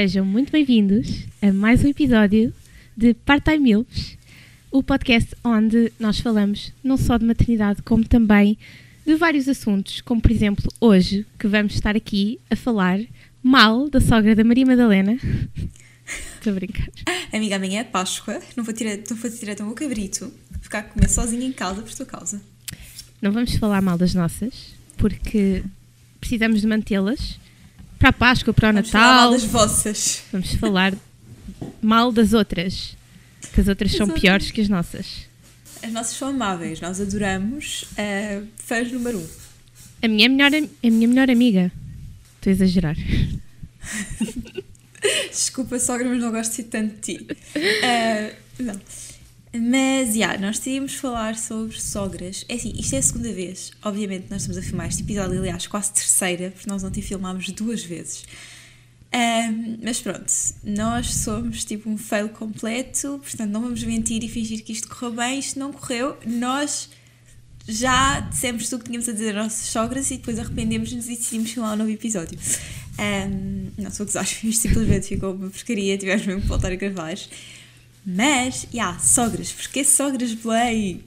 Sejam muito bem-vindos a mais um episódio de Part-Time Mills, o podcast onde nós falamos não só de maternidade, como também de vários assuntos, como por exemplo hoje, que vamos estar aqui a falar mal da sogra da Maria Madalena. Estou a brincar. Amiga, amanhã é Páscoa, não vou tirar, não vou tirar o meu cabrito, ficar a comer sozinha em casa por tua causa. Não vamos falar mal das nossas, porque precisamos de mantê-las para a Páscoa, para o Vamos falar Natal. mal das vossas. Vamos falar mal das outras, que as outras são piores que as nossas. As nossas são amáveis, nós adoramos. eh, fãs número um. A minha melhor, a minha melhor amiga. Estou a exagerar. Desculpa, sogra, mas não gosto de tanto de ti. Eh, não. Mas, já, nós teríamos falar sobre sogras. É assim, isto é a segunda vez. Obviamente, nós estamos a filmar este episódio, aliás, quase terceira, porque nós ontem filmámos duas vezes. Ahm, mas pronto, nós somos tipo um fail completo, portanto não vamos mentir e fingir que isto correu bem. Isto não correu. Nós já dissemos tudo o que tínhamos a dizer às nossas sogras e depois arrependemos-nos e decidimos filmar um novo episódio. Ahm, não sou gozar, isto simplesmente ficou uma porcaria, tivemos mesmo que voltar a gravar. Mas, já, sogras, porque sogras, Blay?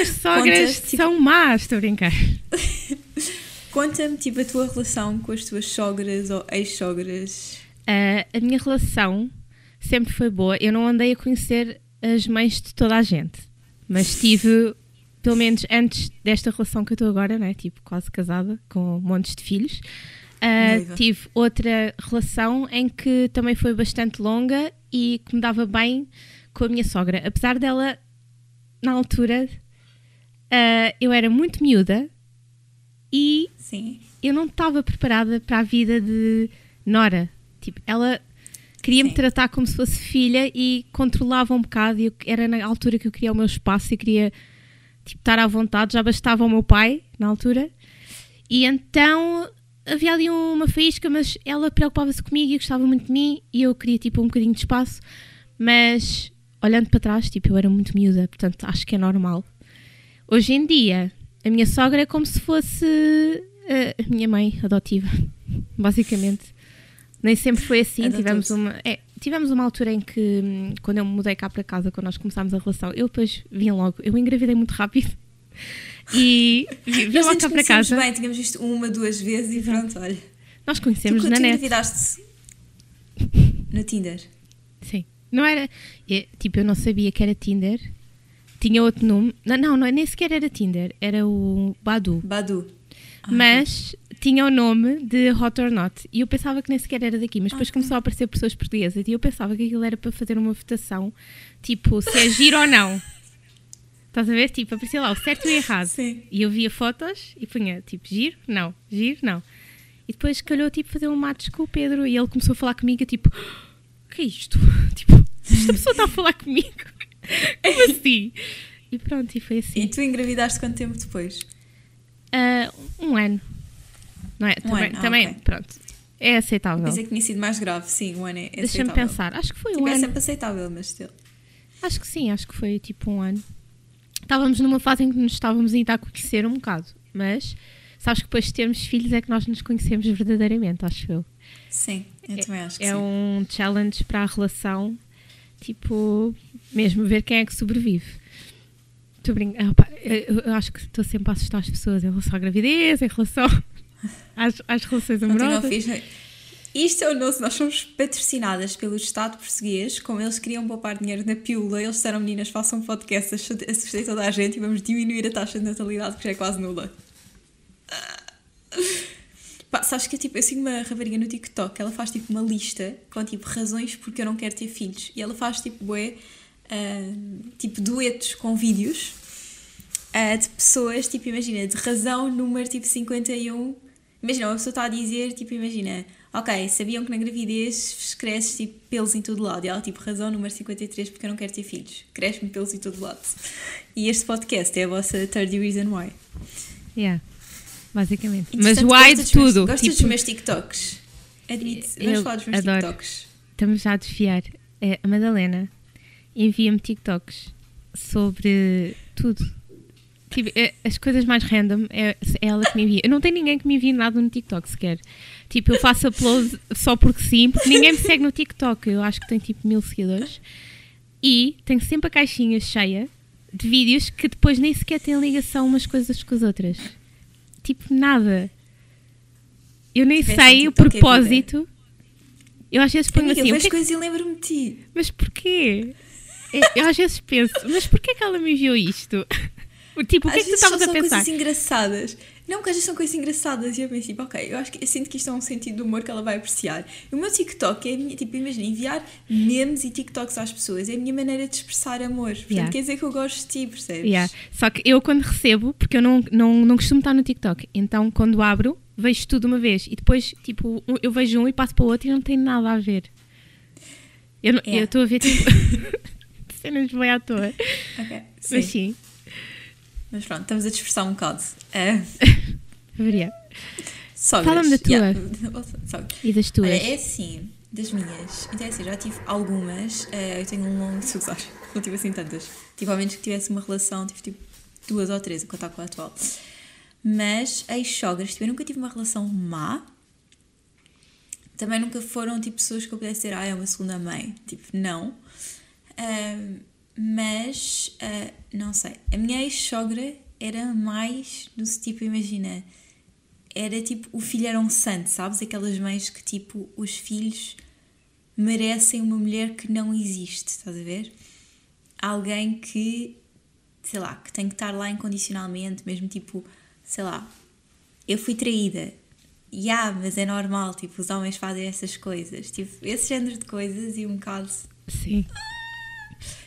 As sogras tipo- são más, estou a brincar. Conta-me, tipo, a tua relação com as tuas sogras ou ex-sogras. Ah, a minha relação sempre foi boa. Eu não andei a conhecer as mães de toda a gente, mas tive, pelo menos antes desta relação que eu estou agora, né? tipo quase casada, com montes de filhos, Noiva. tive outra relação em que também foi bastante longa e que me dava bem com a minha sogra. Apesar dela, na altura, ah, eu era muito miúda e Sim. eu não estava preparada para a vida de Nora. Tipo, ela queria-me tratar como se fosse filha e controlava um bocado. Eu, era na altura que eu queria o meu espaço e queria tipo, estar à vontade. Já bastava o meu pai na altura. E então havia ali uma faísca, mas ela preocupava-se comigo e gostava muito de mim. E eu queria tipo um bocadinho de espaço. Mas olhando para trás, tipo, eu era muito miúda, portanto acho que é normal. Hoje em dia, a minha sogra é como se fosse uh, a minha mãe adotiva, basicamente. Nem sempre foi assim. Adotou-se. Tivemos uma, é, tivemos uma altura em que, hum, quando eu me mudei cá para casa, quando nós começámos a relação, eu depois vim logo. Eu engravidei muito rápido e logo antes cá para casa. bem, tínhamos visto uma, duas vezes e pronto, olha. Nós Tu, conhecemos tu na net. engravidaste no Tinder. Sim. Não era. é, tipo, eu não sabia que era Tinder. Tinha outro nome. Não, não, não, nem sequer era Tinder. Era o Badu. Badu. Ah, mas tinha o nome de Hot or Not. E eu pensava que nem sequer era daqui, mas depois Ok. começou a aparecer pessoas portuguesas e eu pensava que aquilo era para fazer uma votação, tipo, se é giro ou não. Estás a ver? Tipo, aparecia lá o certo e o errado. Sim. E eu via fotos e punha, tipo, giro, não, giro, não. E depois calhou, tipo, fazer um match com o Pedro e ele começou a falar comigo, eu, tipo, o que é isto? Tipo, esta pessoa está a falar comigo? Como assim? E pronto, e foi assim. E tu engravidaste quanto tempo depois? Ah, um ano. Não é? também, ano, ah, também ok. pronto. É aceitável. Pensei que tinha sido mais grave. Sim, um ano é, é Deixa-me aceitável. pensar. Acho que foi Tipo, um é ano. sempre aceitável, mas still. Acho que sim, acho que foi tipo um ano. Estávamos numa fase em que nos estávamos ainda a conhecer um bocado. Mas sabes que depois de termos filhos é que nós nos conhecemos verdadeiramente, acho eu. Sim, eu também acho que É sim. um challenge para a relação. Tipo, mesmo ver quem é que sobrevive. Estou a brincar. Ah, eu, acho que estou sempre a assustar as pessoas em relação à gravidez, em relação às, às relações Não amorosas. fixe. Isto é o nosso, nós somos patrocinadas pelo Estado português, como eles queriam poupar dinheiro na pílula, eles disseram meninas, façam podcast, assustei toda a gente e vamos diminuir a taxa de natalidade que já é quase nula. Pá, sabes que tipo, eu sigo uma rapariga no TikTok, ela faz tipo uma lista com tipo razões porque eu não quero ter filhos. E ela faz tipo bué, ah, tipo duetos com vídeos ah, de pessoas, tipo imagina, de razão número tipo 51 Imagina, uma pessoa está a dizer, tipo, imagina, ok, sabiam que na gravidez cresce tipo pelos em todo lado. E ela, tipo, razão número 53, porque eu não quero ter filhos. Cresce-me pelos em todo lado. E este podcast é a vossa 30 Reason Why. Yeah, basicamente. Mas why de dos tudo. Gostas dos Tipo, meus TikToks? Admite, vamos falar dos meus adoro. TikToks. estamos já a desfiar. É, a Madalena envia-me TikToks sobre tudo. Tipo, é- as coisas mais random é, é ela que me envia. Eu não tenho ninguém que me envie nada no TikTok sequer. Tipo, eu faço upload só porque sim, porque ninguém me segue no TikTok. Eu acho que tenho tipo mil seguidores. E tenho sempre a caixinha cheia de vídeos que depois nem sequer têm ligação umas coisas com as outras. Tipo, nada. Eu nem sei o é propósito. Eu às vezes ponho Amiga, assim, eu vejo é que- coisas e lembro-me de ti. mas porquê? É, Eu às vezes penso, mas porquê que ela me enviou isto? Tipo, o que é que tu estavas a são pensar? coisas engraçadas. Não, porque às vezes são coisas engraçadas e eu penso, tipo, ok, eu acho que eu sinto que isto é um sentido de humor que ela vai apreciar. O meu TikTok é, minha- tipo, imagina, enviar memes e TikToks às pessoas é a minha maneira de expressar amor. Portanto, Yeah. quer dizer que eu gosto de ti, percebes? Yeah. Só que eu quando recebo, porque eu não, não, não costumo estar no TikTok, então quando abro, vejo tudo uma vez e depois, tipo, eu vejo um e passo para o outro e não tem nada a ver. Eu Yeah. estou a ver, tipo, cenas bem à toa. Ok, sim. Mas sim, Mas pronto, estamos a dispersar um bocado. Varia. sogras. Fala-me da tua. Yeah. E das tuas? Olha, é assim, das minhas. Então é assim, já tive algumas. eh, eu tenho um longo usar. Não tive assim tantas. Tive ao menos que tivesse uma relação, tive tipo duas ou três contar com a atual. Mas ex-sogras, tipo, eu nunca tive uma relação má. Também nunca foram tipo pessoas que eu pudesse dizer, ah, é uma segunda mãe. Tipo, não. Mas, ah, não sei. A minha ex-sogra era mais do tipo, imagina, era tipo, o filho era um santo, sabes? Aquelas mães que tipo, os filhos merecem uma mulher que não existe, estás a ver? Alguém que, sei lá, que tem que estar lá incondicionalmente, mesmo tipo, sei lá, eu fui traída. Ya, mas é normal, tipo, os homens fazem essas coisas. Tipo, esse género de coisas e um bocado. Sim.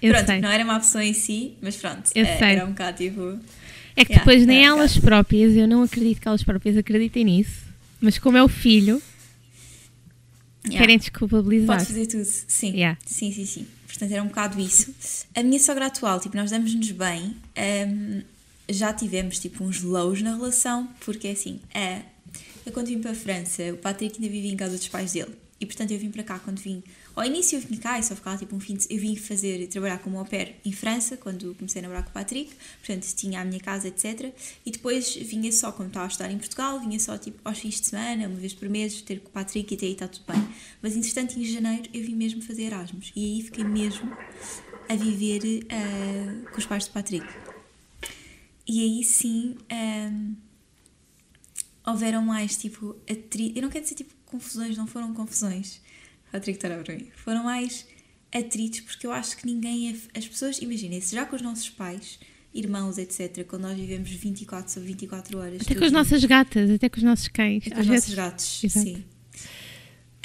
Eu pronto, sei. não era uma pessoa em si, mas pronto, Eu eh, sei. era um bocado tipo. É que Yeah, depois nem é, elas próprias, eu não acredito que elas próprias acreditem nisso, mas como é o filho, yeah. querem desculpabilizar. Pode fazer tudo, sim. Yeah. Sim, sim, sim. Portanto, era um bocado isso. A minha sogra atual, tipo, nós damos-nos bem. hum, já tivemos, tipo, uns lows na relação, porque, assim, é, eu quando vim para a França, o Patrick ainda vivia em casa dos pais dele. E, portanto, eu vim para cá quando vim... Ao início eu vim cá e só ficava, tipo, um fim de... Eu vim fazer, trabalhar como au pair em França, quando comecei a namorar com o Patrick. Portanto, tinha a minha casa, etc. E depois vinha só, como estava a estudar em Portugal, vinha só, tipo, aos fins de semana, uma vez por mês, ter com o Patrick e até aí está tudo bem. Mas, entretanto, em janeiro, eu vim mesmo fazer Erasmus. E aí fiquei mesmo a viver ah, com os pais do Patrick. E aí sim ahm, houveram mais tipo. Eu não quero dizer tipo confusões, não foram confusões. A olhar para mim. Foram mais atritos porque eu acho que ninguém. é- As pessoas, imaginem, se já com os nossos pais, irmãos, etc., quando nós vivemos 24 sobre 24 horas. Até com as nossas gatas, até com os nossos cães. é com os vezes, nossos gatos, Exato. sim.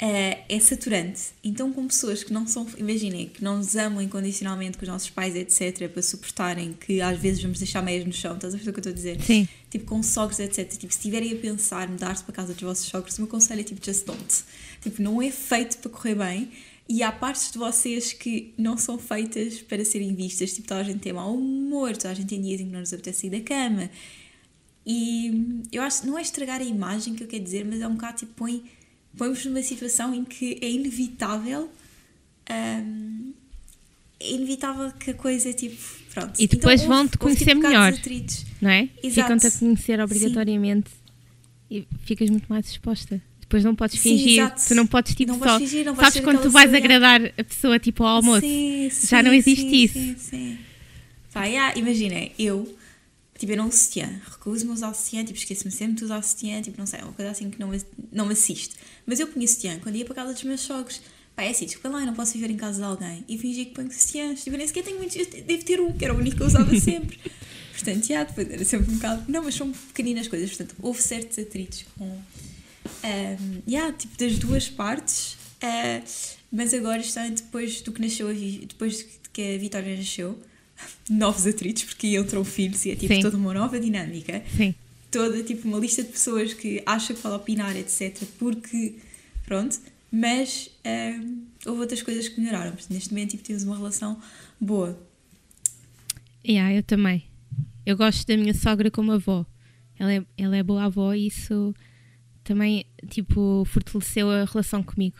É, é saturante. Então, com pessoas que não são, imaginem, que não nos amam incondicionalmente, com os nossos pais, etc., para suportarem que às vezes vamos deixar meias no chão, estás a ver o que eu estou a dizer? Sim. Tipo, com sogros, etc. Tipo, se estiverem a pensar mudar-se para a casa dos vossos sogros, o meu conselho é tipo, just don't. Tipo, não é feito para correr bem. E há partes de vocês que não são feitas para serem vistas. Tipo, toda a gente tem mau humor, toda a gente tem dias em que não nos apetece sair da cama. E eu acho, não é estragar a imagem que eu quero dizer, mas é um bocado tipo, põe, põe-vos numa situação em que é inevitável. hum, é inevitável que a coisa tipo. Pronto. E depois Então, vão-te conhecer tipo, melhor. Não é? Ficam-te a conhecer obrigatoriamente e ficas muito mais exposta. Depois não podes Sim, fingir, exato. tu não podes tipo Não só. fingir, não sabes quando tu vais agradar a pessoa tipo ao almoço? Sim, Já não sim, existe sim, isso. Sim, sim. Pá, yeah, imagina, eu, tipo, eu não sutiã, recuso-me a usar sutiã, tipo, esqueço-me sempre de usar sutiã, tipo, não sei, é uma coisa assim que não me, não me assiste. Mas eu punha sutiã quando ia para casa dos meus sogros. Pá, é assim, desculpa lá, eu não posso viver em casa de alguém e fingir que ponho sutiãs. Tipo, nem sequer tenho muitos, eu devo ter um, que era o único que eu usava sempre. Portanto, já, depois era sempre um bocado. Não, mas são pequeninas coisas, portanto, houve certos atritos com. Um, yeah, tipo, das duas partes. Uh, mas agora está depois do que nasceu depois que a Vitória nasceu, novos atritos, porque entram filhos e é tipo Sim. toda uma nova dinâmica. Sim. Toda tipo uma lista de pessoas que acha que pode opinar, etc. Porque, pronto, mas um, houve outras coisas que melhoraram. Portanto, neste momento tipo, temos uma relação boa. Yeah, eu também. Eu gosto da minha sogra como avó. Ela é, ela é boa avó e isso também, tipo, fortaleceu a relação comigo.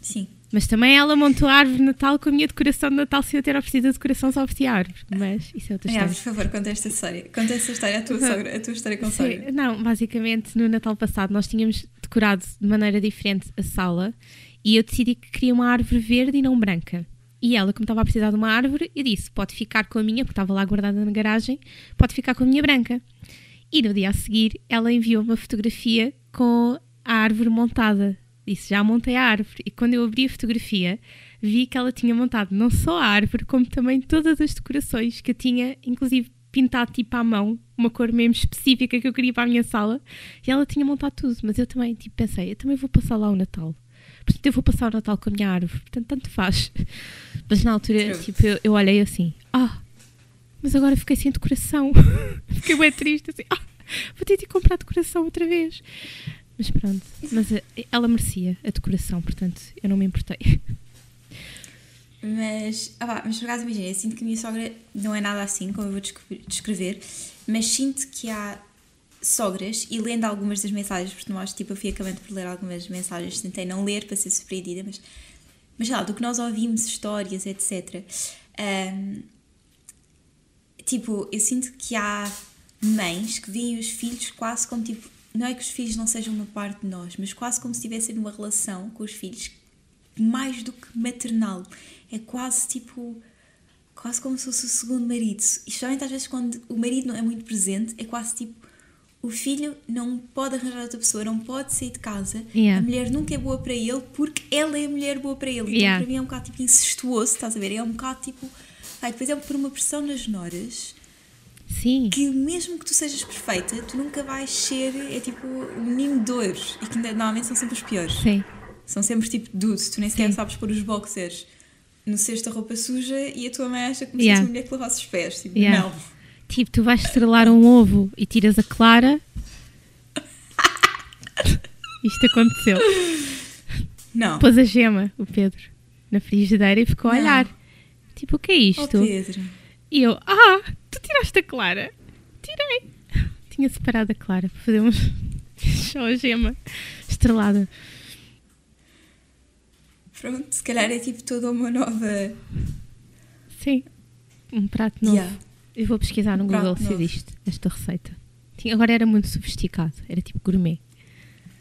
Sim, Mas também ela montou a árvore de Natal com a minha decoração de Natal sem eu ter oferecido a decoração só ofereci a árvore. Mas isso é outra história. por favor, conta esta história. Conta esta história, a tua, sogra, a tua história com a sogra. Não, basicamente no Natal passado nós tínhamos decorado de maneira diferente a sala e eu decidi que queria uma árvore verde e não branca. E ela, como estava a precisar de uma árvore, eu disse: pode ficar com a minha, porque estava lá guardada na garagem, pode ficar com a minha branca. E no dia a seguir ela enviou uma fotografia com a árvore montada. Disse: já montei a árvore. E quando eu abri a fotografia, vi que ela tinha montado não só a árvore, como também todas as decorações que eu tinha, inclusive pintado tipo à mão, uma cor mesmo específica que eu queria para a minha sala. E ela tinha montado tudo. Mas eu também tipo, pensei: eu também vou passar lá o Natal. Portanto, eu vou passar o Natal com a minha árvore. Portanto, tanto faz. Mas na altura, tipo, eu, eu olhei assim: ah, mas agora fiquei sem decoração. fiquei bem triste, assim, ah, vou ter de comprar decoração outra vez. Mas pronto, mas eh, ela merecia a decoração, portanto, eu não me importei. Mas, ah pá, mas por acaso imagina, eu sinto que a minha sogra não é nada assim, como eu vou descre- descrever, mas sinto que há sogras, e lendo algumas das mensagens, porque nós, tipo, eu fui acabando por ler algumas mensagens, tentei não ler para ser surpreendida, mas, mas lá, do que nós ouvimos, histórias, etc. ahm, tipo, eu sinto que há mães que veem os filhos quase como tipo. Não é que os filhos não sejam uma parte de nós, mas quase como se estivessem numa relação com os filhos mais do que maternal. É quase tipo. Quase como se fosse o segundo marido. E especialmente às vezes quando o marido não é muito presente, é quase tipo. O filho não pode arranjar outra pessoa, não pode sair de casa. Yeah. A mulher nunca é boa para ele porque ela é a mulher boa para ele. Então Yeah. para mim é um bocado tipo incestuoso, estás a ver? É um bocado tipo. Ai, depois é por uma pressão nas noras Sim, que mesmo que tu sejas perfeita, tu nunca vais ser. É tipo o menino de ouro. E que normalmente são sempre os piores. sim, São sempre tipo dudes, tu nem sequer sabes pôr os boxers no cesto da roupa suja e a tua mãe acha como Yeah. uma mulher que lavasse os pés. Tipo, Yeah. não. Tipo, tu vais estrelar um ovo e tiras a clara. Isto aconteceu. Não. Pôs a gema, o Pedro, na frigideira e ficou a Não. olhar. Tipo, o que é Oh, isto? Pedro. E eu, ah, tu tiraste a clara? Tirei. Tinha separado a clara para fazer uns. só a gema estrelada. Pronto, se calhar é tipo toda uma nova. Sim. Um prato novo. Yeah. Eu vou pesquisar no Um Google se existe esta receita. Agora era muito sofisticado, era tipo gourmet.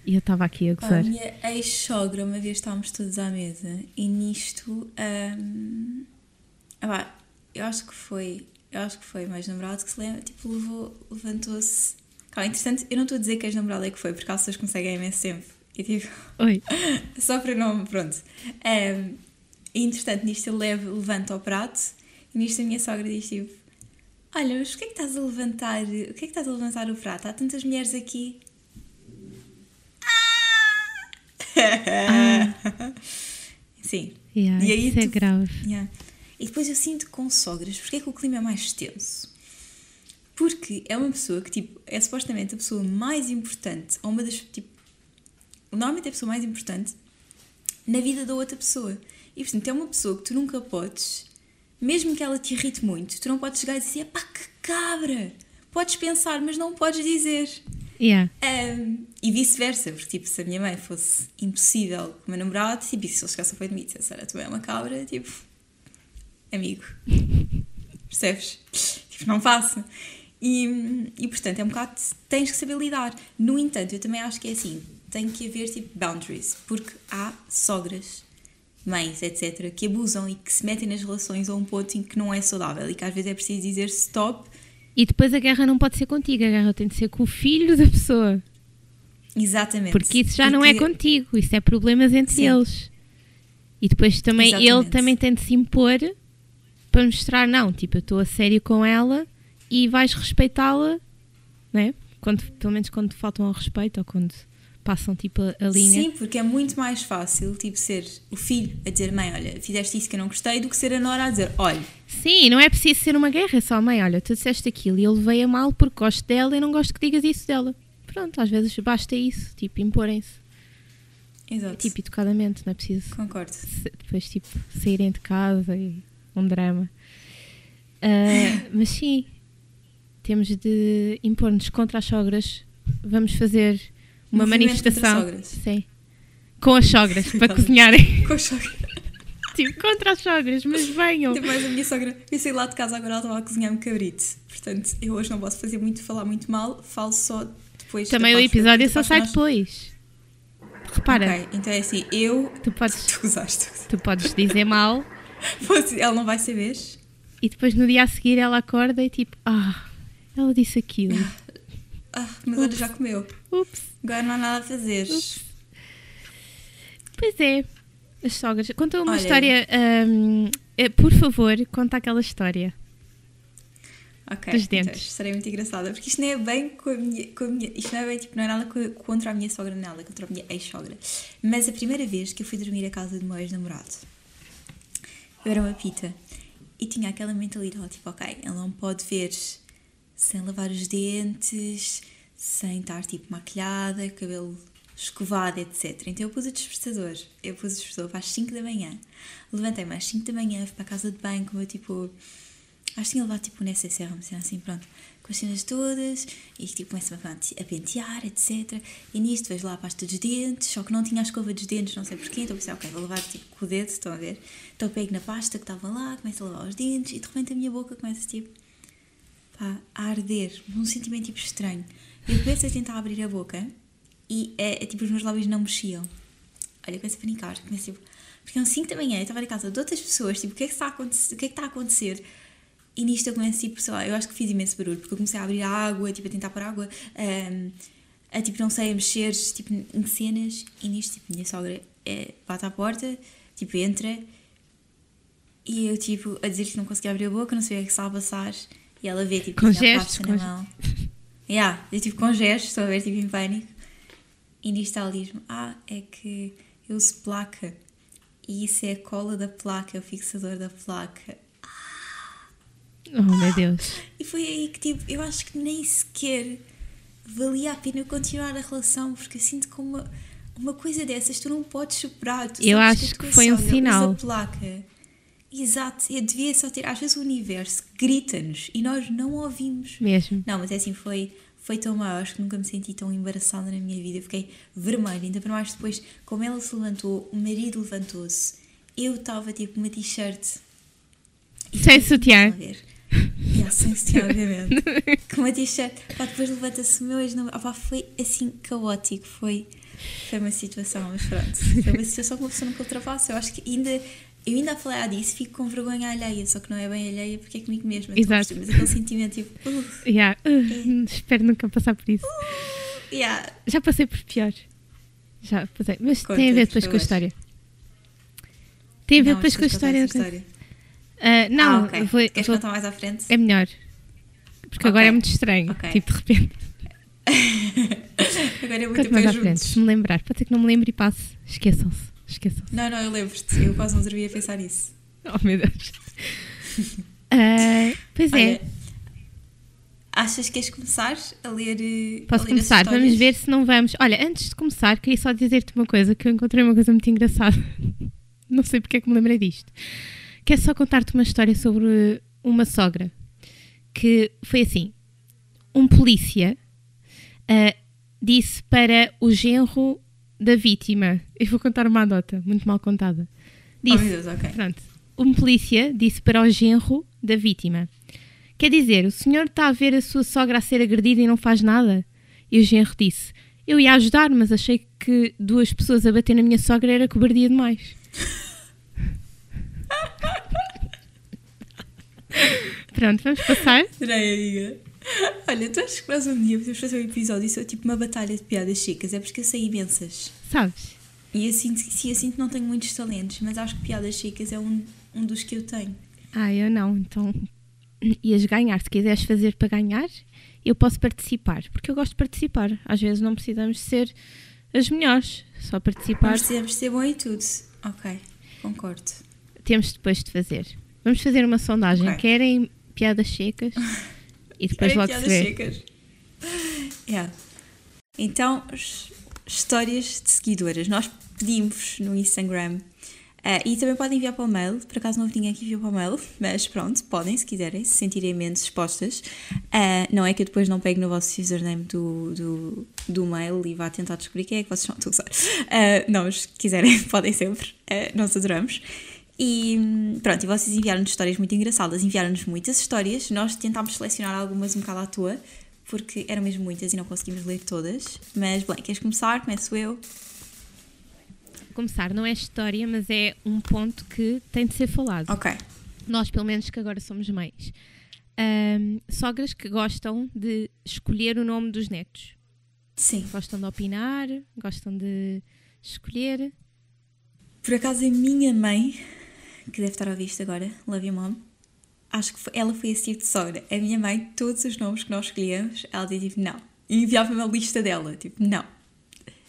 E eu estava aqui a Pá, a gozar. minha ex-sogra, uma vez estávamos todos à mesa e nisto. hum, ah eu acho que foi. Eu acho que foi mais namorado que se lembra. Tipo, levou, levantou-se. Calma, interessante, eu não estou a dizer que ex-namorado é que foi, porque as pessoas conseguem imenso tempo. E tipo. Oi. Só para não, pronto. Um, e entretanto, nisto ele leva, levanta o prato e nisto a minha sogra diz tipo: Olha, mas porquê é que estás a levantar? O que é que estás a levantar o prato? Há tantas mulheres aqui. Sim. Yeah, E aí isso é tu- grave. Yeah. E depois eu sinto com sogras, porque é que o clima é mais tenso? Porque é uma pessoa que, tipo, é supostamente a pessoa mais importante, ou uma das, tipo, normalmente é a pessoa mais importante na vida da outra pessoa. E, portanto, é uma pessoa que tu nunca podes, mesmo que ela te irrite muito, tu não podes chegar e dizer, pá, que cabra! Podes pensar, mas não podes dizer. Yeah. Um, e vice-versa, porque tipo, se a minha mãe fosse impossível com o meu namorado, tipo, e se ele chegasse ao pé de mim e dissesse, tu é uma cabra, tipo, amigo, percebes? Tipo, não faço. E, e portanto, é um bocado, tens que saber lidar. No entanto, eu também acho que é assim, tem que haver tipo boundaries, porque há sogras, mães, etc., que abusam e que se metem nas relações a um ponto em que não é saudável e que às vezes é preciso dizer stop E depois a guerra não pode ser contigo, a guerra tem de ser com o filho da pessoa. Exatamente. Porque isso já não é Porque- contigo, isso é problemas entre Sim. eles. E depois também ele Exatamente. também tem de se impor para mostrar, não, tipo, eu estou a sério com ela e vais respeitá-la, né? Quando, pelo menos quando faltam ao respeito ou quando passam tipo a, linha. Sim, porque é muito mais fácil, tipo, ser o filho a dizer, mãe, olha, fizeste isso que eu não gostei, do que ser a Nora a dizer, olha, Sim, não é preciso ser uma guerra, é só mãe, olha, tu disseste aquilo e eu levei a mal porque gosto dela e não gosto que digas isso dela. Pronto, às vezes basta isso, tipo, imporem-se. exato, Tipo, educadamente, não é preciso concordo. depois tipo saírem de casa e um drama. Ah, mas sim, temos de impor-nos contra as sogras. Vamos fazer uma Movimento manifestação. sogras. Sim. Com as sogras, para cozinharem. Com a sogra. tipo, contra as sogras, mas venham. Tem mais a minha sogra. Eu saí lá de casa agora, ela estava a cozinhar-me cabrito. Portanto, eu hoje não posso fazer muito, falar muito mal, falo só depois. Também o episódio só sai nós- depois. Repara, então é assim, eu. tu, podes, Tu gozaste. tu podes dizer mal Ela não vai saber. e depois no dia a seguir ela acorda e tipo, ah, ela disse aquilo. Ah, mas olha, já comeu. Ups. Agora não há nada a fazer. Pois é, as sogras. Conta uma Olha. história, hum, eh, por favor, conta aquela história. Ok, Dos então, dentes. isto serei muito engraçada, porque isto não é bem com a minha. Com a minha isto não é bem, tipo, não é nada co- contra a minha sogra, nada, contra a minha ex-sogra. Mas a primeira vez que eu fui dormir à casa do meu ex-namorado, eu era uma pita. E tinha aquela mentalidade, tipo, ok, ele não pode ver sem lavar os dentes, sem estar, tipo, maquilhada, cabelo escovado, etc. Então eu pus o despertador, eu pus o despertador para as 5 da manhã, levantei-me às 5 da manhã, fui para a casa de banho, com o meu, tipo, Acho que tinha levado tipo um uma cena assim, pronto, com as cenas todas, e tipo começa-me a pente- a pentear, etc. E nisto vejo lá a pasta dos dentes, só que não tinha a escova dos dentes, não sei porquê, então pensei, ok, vou levar tipo com o dedo, estão a ver? Então pego na pasta que estava lá, começo a lavar os dentes, e de repente a minha boca começa tipo, pá, a arder, num sentimento tipo estranho. Eu começo a tentar abrir a boca, e é, é tipo, os meus lábios não mexiam. Olha, começo a panicar, começo tipo, porque eram 5 da manhã, eu estava na casa de outras pessoas, tipo, o que é que está a acontecer? O que é que está a acontecer? E nisto eu começo, tipo, sei lá, eu acho que fiz imenso barulho, porque eu comecei a abrir a água, tipo, a tentar pôr água, ahm, a, tipo, não sei, a mexer, tipo, em cenas, e nisto, tipo, minha sogra é, bate à porta, tipo, entra, e eu, tipo, a dizer que não conseguia abrir a boca, não sabia o que estava a passar, e ela vê, tipo, Com gestos, com na mão. Yeah, eu, tipo, com gestos, estou a ver, tipo, em pânico, e nisto ela diz-me, ah, é que eu uso placa, e isso é a cola da placa, é o fixador da placa. Oh meu Deus. E foi aí que, tipo, eu acho que nem sequer valia a pena continuar a relação, porque eu sinto que uma, uma coisa dessas tu não podes superar. Tu Eu acho que tua foi um sinal. placa. Exato, eu devia só ter. Às vezes o universo grita-nos e nós não ouvimos. Mesmo. Não, mas é assim, foi, foi tão mal. Acho que nunca me senti tão embaraçada na minha vida. Eu fiquei vermelha. Ainda para mais depois, como ela se levantou, o marido levantou-se. Eu estava tipo uma t-shirt. Sem sutiã. Yeah, sem obviamente. Com uma t-shirt. Pá, depois levanta-se o meu ex-namorado. Pá, foi assim caótico. Foi, foi uma situação, mas pronto. Foi uma situação que uma pessoa nunca ultrapassa. Eu acho que ainda. Eu ainda a falar disso, fico com vergonha alheia, só que não é bem alheia porque é comigo mesma. a Exato. Mas aquele sentimento tipo. Uh, Yeah. Uh, espero nunca passar por isso. yeah. Já passei por pior. Já passei. Mas Conta, tem a ver depois com a história. Tem a ver Não, depois com a história. Ah, não, ah, ok. eu vou- Queres vou- contar mais à frente? é melhor. Porque Ok. agora é muito estranho. Ok. Tipo, de repente. Agora é muito Conto mais à frente. Se me lembrar. Pode ser que não me lembre e passe. Esqueçam-se. Esqueçam-se. Não, não, eu lembro-te. Eu quase não dormi a pensar nisso. Oh meu Deus. Ah, pois é. Olha, achas que queres começar a ler? eh, a Posso ler as começar? Vamos ver se não vamos. Olha, antes de começar, queria só dizer-te uma coisa que eu encontrei uma coisa muito engraçada. Não sei porque é que me lembrei disto. Quero só contar-te uma história sobre uma sogra que foi assim: um polícia ah, disse para o genro da vítima. Eu vou contar uma anedota muito mal contada. Oh Disse, meu Deus, ok. Pronto. Um polícia disse para o genro da vítima: Quer dizer, o senhor está a ver a sua sogra a ser agredida e não faz nada? E o genro disse: Eu ia ajudar, mas achei que duas pessoas a bater na minha sogra era cobardia demais. Pronto, vamos passar. Adorei, amiga. Olha, tu achas que nós um dia podemos fazer um episódio e isso é tipo uma batalha de piadas chicas? É porque eu sei imensas. Sabes? E que- sim, eu sinto que não tenho muitos talentos, mas acho que piadas chicas é um, um dos que eu tenho. Ah, eu não, então ias ganhar. Se quiseres fazer para ganhar, eu posso participar, porque eu gosto de participar. Às vezes não precisamos ser as melhores, só participar precisamos ser bom em tudo. Ok, concordo. temos depois de fazer. Vamos fazer uma sondagem. Ok. Querem piadas secas? E depois logo se piadas vê. chicas? Yeah. Então, histórias de seguidoras. Nós pedimos no Instagram Uh, e também podem enviar para o mail, por acaso não houve ninguém que enviou para o mail, mas pronto, podem se quiserem, se sentirem menos expostas. Uh, não é que eu depois não pegue no vosso username do, do, do mail e vá tentar descobrir quem é que vocês estão a usar. Uh, não, mas se quiserem, podem sempre, nós adoramos. E pronto, e vocês enviaram-nos histórias muito engraçadas, enviaram-nos muitas histórias, nós tentámos selecionar algumas um bocado à toa, porque eram mesmo muitas e não conseguimos ler todas. Mas, bem, queres começar? Começo eu começar, não é história, mas é um ponto que tem de ser falado. Ok. Nós, pelo menos, que agora somos mães. Um, sogras que gostam de escolher o nome dos netos. Sim. Gostam de opinar, gostam de escolher. Por acaso, a minha mãe, que deve estar a ouvir isto agora, Love You Mom, acho que foi, ela foi tipo de sogra. A minha mãe, todos os nomes que nós escolhíamos, ela dizia tipo, não. E enviava-me a lista dela, tipo, não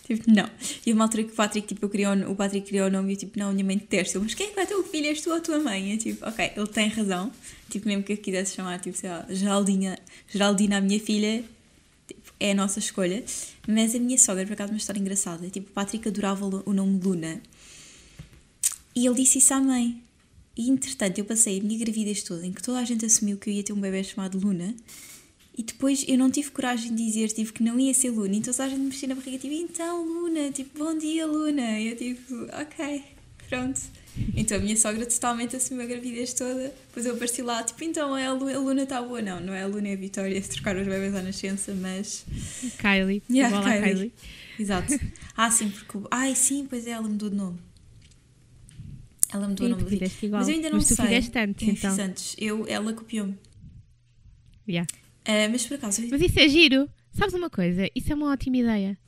Tipo, não. E uma altura que o Patrick, tipo, eu queria, o Patrick criou o nome e eu, tipo, não, minha mãe detesta. Mas quem é que vai ter o filho? És tu ou a tua mãe? Tipo, ok, ele tem razão. Tipo, mesmo que eu quisesse chamar, tipo, sei lá, Geraldina, Geraldina, a minha filha, tipo, é a nossa escolha. Mas a minha sogra, por acaso, uma história engraçada. Tipo, o Patrick adorava o nome Luna. E ele disse isso à mãe. E, entretanto, eu passei a minha gravidez toda em que toda a gente assumiu que eu ia ter um bebê chamado Luna. E depois eu não tive coragem de dizer tipo, que não ia ser Luna. Então a gente mexia na barriga, tipo, então Luna, tipo, bom dia Luna. E eu tipo, ok, pronto. Então a minha sogra totalmente assumiu a gravidez toda. Depois eu apareci lá, tipo, então a Luna está boa. Não, não é a Luna, é a Vitória, trocar os bebês à nascença, mas. Kylie. Yeah, Kylie. Kylie. Exato. Ah, sim, porque. Ai, sim, pois é, ela mudou de nome. Ela mudou o nome do igual. Mas eu ainda não mas sei. Tu fizeste antes, então. Fiz antes. Eu, ela copiou-me. Yeah. Uh, mas por acaso. Mas isso é giro. Sabes uma coisa? Isso é uma ótima ideia.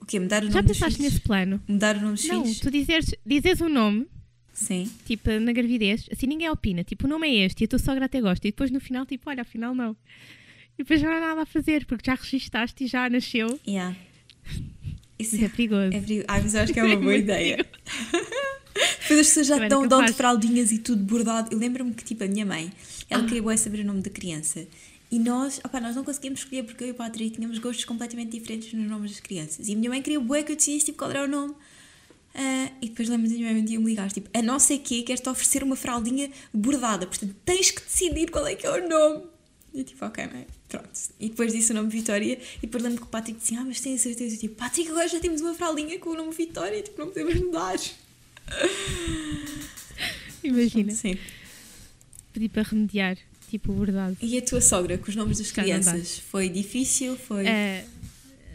O quê? Mudar o nome Já pensaste nesse plano? Mudar o nome dos Não, filhos? tu dizes, dizes um nome. Sim. Tipo, na gravidez, assim ninguém opina. Tipo, o nome é este e a tua sogra até gosta. E depois no final, tipo, olha, afinal não. E depois já não há nada a fazer porque já registaste e já nasceu. Yeah. Isso, é, é perigoso. É perigoso. Ai, mas eu acho que é uma boa ideia. Depois as pessoas já estão dão de fraldinhas e tudo bordado. Eu lembro-me que, tipo, a minha mãe, ela ah. queria saber o nome da criança. E nós, opa, nós não conseguíamos escolher porque eu e o Patrick tínhamos gostos completamente diferentes nos nomes das crianças. E a minha mãe queria bué que eu decidisse tipo, qual era o nome. Uh, e depois lembro-me da minha mãe me ligar, tipo, a não sei que quer-te oferecer uma fraldinha bordada, portanto tens que decidir qual é que é o nome. E tipo, ok, mãe, pronto. E depois disse o nome Vitória e depois lembro que o Patrick disse, ah, mas tenho certeza. Eu tipo, Patrick, agora já temos uma fraldinha com o nome Vitória, tipo, não podemos mudar. Imagina. Sim. Pedi para remediar tipo verdade. E a tua sogra, com os nomes das crianças, foi difícil? Foi... Uh,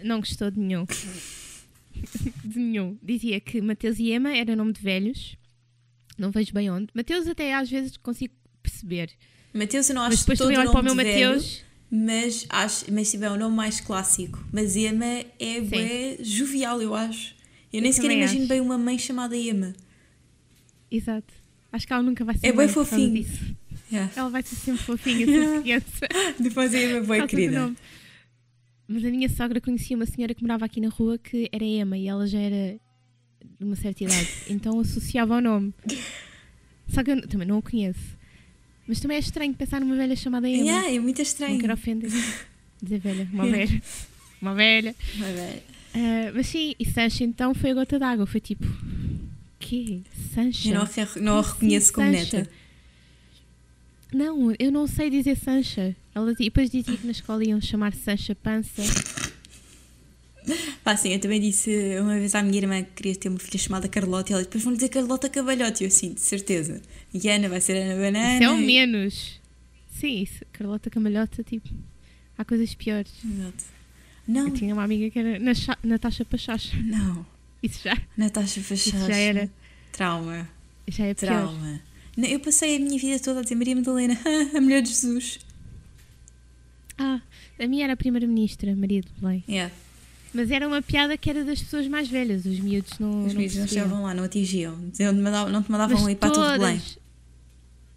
não gostou de nenhum. de nenhum. Dizia que Mateus e Emma era nome de velhos. Não vejo bem onde. Mateus até às vezes consigo perceber. Mateus eu não acho mas depois todo também olho para o meu Mateus. Mas, acho, mas tiver é um nome mais clássico. Mas Emma é jovial, eu acho. Eu, eu nem sequer imagino acho. bem uma mãe chamada Emma. Exato. Acho que ela nunca vai ser É bem fofinho. Yeah. Ela vai ser sempre fofinha, essa criança. Depois a Emma boa querida. Mas a minha sogra conhecia uma senhora que morava aqui na rua que era Emma e ela já era de uma certa idade. Então associava ao nome. Só que eu também não a conheço. Mas também é estranho pensar numa velha chamada Emma. Yeah, é muito estranho. Não quero ofender. Dizer velha, uma velha. Uma velha. Uma velha. Uh, mas sim, e Sancha então foi a gota d'água. Foi tipo, que Sancha? Eu não, não a reconheço como Sancha? neta. Não, eu não sei dizer Sancha. Ela depois dizia que na escola iam chamar Sancha Pança. Pá, sim, eu também disse uma vez à minha irmã que queria ter uma filha chamada Carlota e ela depois vão dizer Carlota Cavalhote. E eu assim, de certeza. E Ana vai ser Ana Banana. Isso é o menos. Sim, isso. Carlota Camalhota, tipo. Há coisas piores. Exato. Não. Eu tinha uma amiga que era Natasha Pachacha. Não. Isso já. Natasha Pachacha. Isso já era. Trauma. Já é pior. Trauma. Eu passei a minha vida toda a dizer Maria Madalena, a mulher de Jesus. Ah, a minha era a primeira-ministra, Maria de Belém. Yeah. Mas era uma piada que era das pessoas mais velhas, os miúdos não. Os miúdos não chegavam lá, não atingiam. Não te mandavam, não te mandavam Mas ir para todas, todo Belém.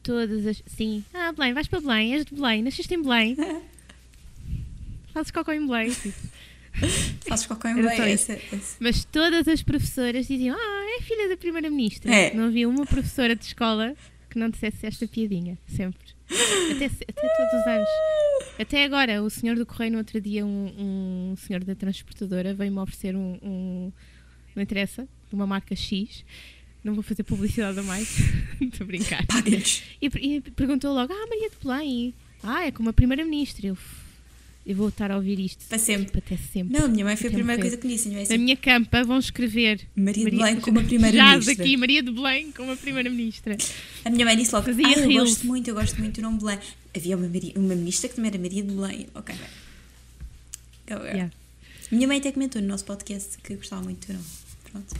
Todas as. Sim. Ah, Belém, vais para Belém, és de Belém, nasceste em Belém. Fazes cocô em Belém. Fazes cocô em Belém. Esse, esse. Mas todas as professoras diziam: Ah, é filha da primeira-ministra. É. Não havia uma professora de escola que não dissesse esta piadinha, sempre. Até, até todos os anos. Até agora, o senhor do correio, no outro dia, um, um senhor da transportadora veio-me oferecer um, um. Não interessa, de uma marca X. Não vou fazer publicidade a mais. Estou a brincar. E, e perguntou logo: Ah, Maria de Belém. Ah, é como a Primeira-Ministra. Eu, eu vou estar a ouvir isto. Para sempre. Tipo, até sempre. Não, a minha mãe foi a Até primeira morrer. coisa que me disse. a minha mãe Na minha campa vão escrever. Maria de Maria- Belém como a Já primeira-ministra. daqui, Maria de Belém como a Primeira-Ministra. A minha mãe disse logo, Fazia ah, eu reels. gosto muito, eu gosto muito do nome Belém. Havia uma, Maria- uma ministra que também era Maria de Belém. Ok, bem. Eu- Yeah. Minha mãe até comentou no nosso podcast que gostava muito do nome. Pronto.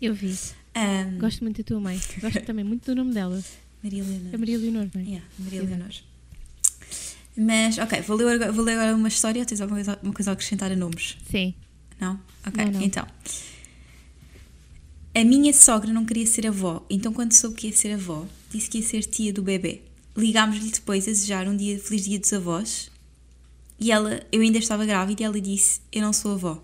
Eu vi. Ahm, Gosto muito da tua mãe. Gosto também muito do nome dela. Maria Leonor. A Maria Leonor, não é? Yeah, Maria. Leonor. Mas, ok, vou ler, agora- vou ler agora uma história ou tens alguma coisa, uma coisa a acrescentar a nomes? Sim. Não? Ok, Não, não. então. A minha sogra não queria ser avó, então quando soube que ia ser avó, disse que ia ser tia do bebê. Ligámos-lhe depois a desejar um dia feliz dia dos avós e ela, eu ainda estava grávida e ela disse: Eu não sou avó.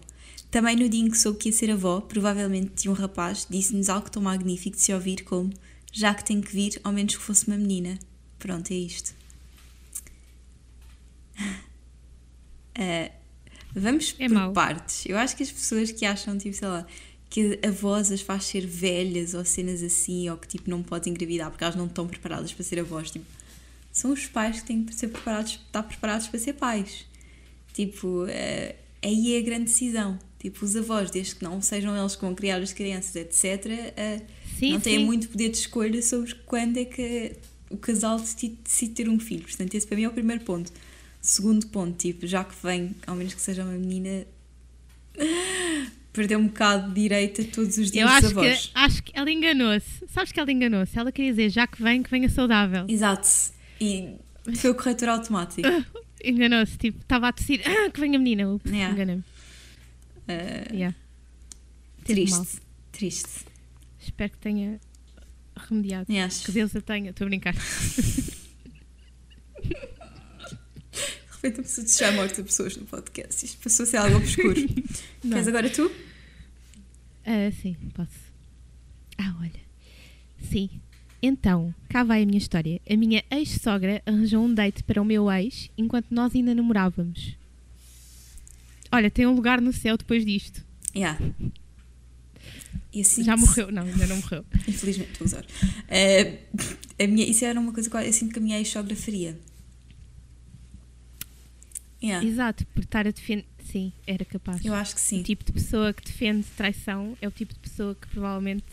Também no dia em que soube que ia ser avó, provavelmente de um rapaz, disse-nos algo tão magnífico de se ouvir como: Já que tem que vir, ao menos que fosse uma menina. Pronto, é isto. Ah, vamos É por mau. partes. Eu acho que as pessoas que acham, tipo, sei lá, que a voz as faz ser velhas ou cenas assim, ou que tipo não podem engravidar porque elas não estão preparadas para ser avós, tipo, são os pais que têm que ser preparados, estar preparados para ser pais. Tipo, eh, aí é a grande decisão. Tipo, os avós, desde que não sejam eles que vão criar as crianças, etc., eh, Sim, não têm sim. muito poder de escolha sobre quando é que o casal decide, decide ter um filho. Portanto, esse para mim é o primeiro ponto. Segundo ponto, tipo, já que vem, ao menos que seja uma menina, perdeu um bocado de direito a todos os dias Eu acho que, acho que ela enganou-se. Sabes que ela enganou-se? Ela queria dizer já que vem, que venha saudável. Exato. E foi o corretor automático. Enganou-se. Tipo, estava a tossir. Ah, que venha a menina. Ups, Yeah. enganei-me. Ah, Yeah. Triste. Triste. Espero que tenha remediado. Acho. Que Deus a tenha. Estou a brincar. De repente a pessoa desejar a morte a pessoas no podcast. Isto passou a ser algo obscuro. Não. Queres agora tu? Ah, sim, posso. Ah, olha. Sim. Então, cá vai a minha história. A minha ex-sogra arranjou um date para o meu ex enquanto nós ainda namorávamos. Olha, tem um lugar no céu depois disto. Yeah. Assim Já morreu. Não, ainda não morreu. Infelizmente, estou a usar. Eh, a minha, isso era uma coisa que eu sinto que a minha ex-sogra faria. Yeah, Exato, por estar a defender. Sim, era capaz. eu acho que sim. O tipo de pessoa que defende traição é o tipo de pessoa que provavelmente.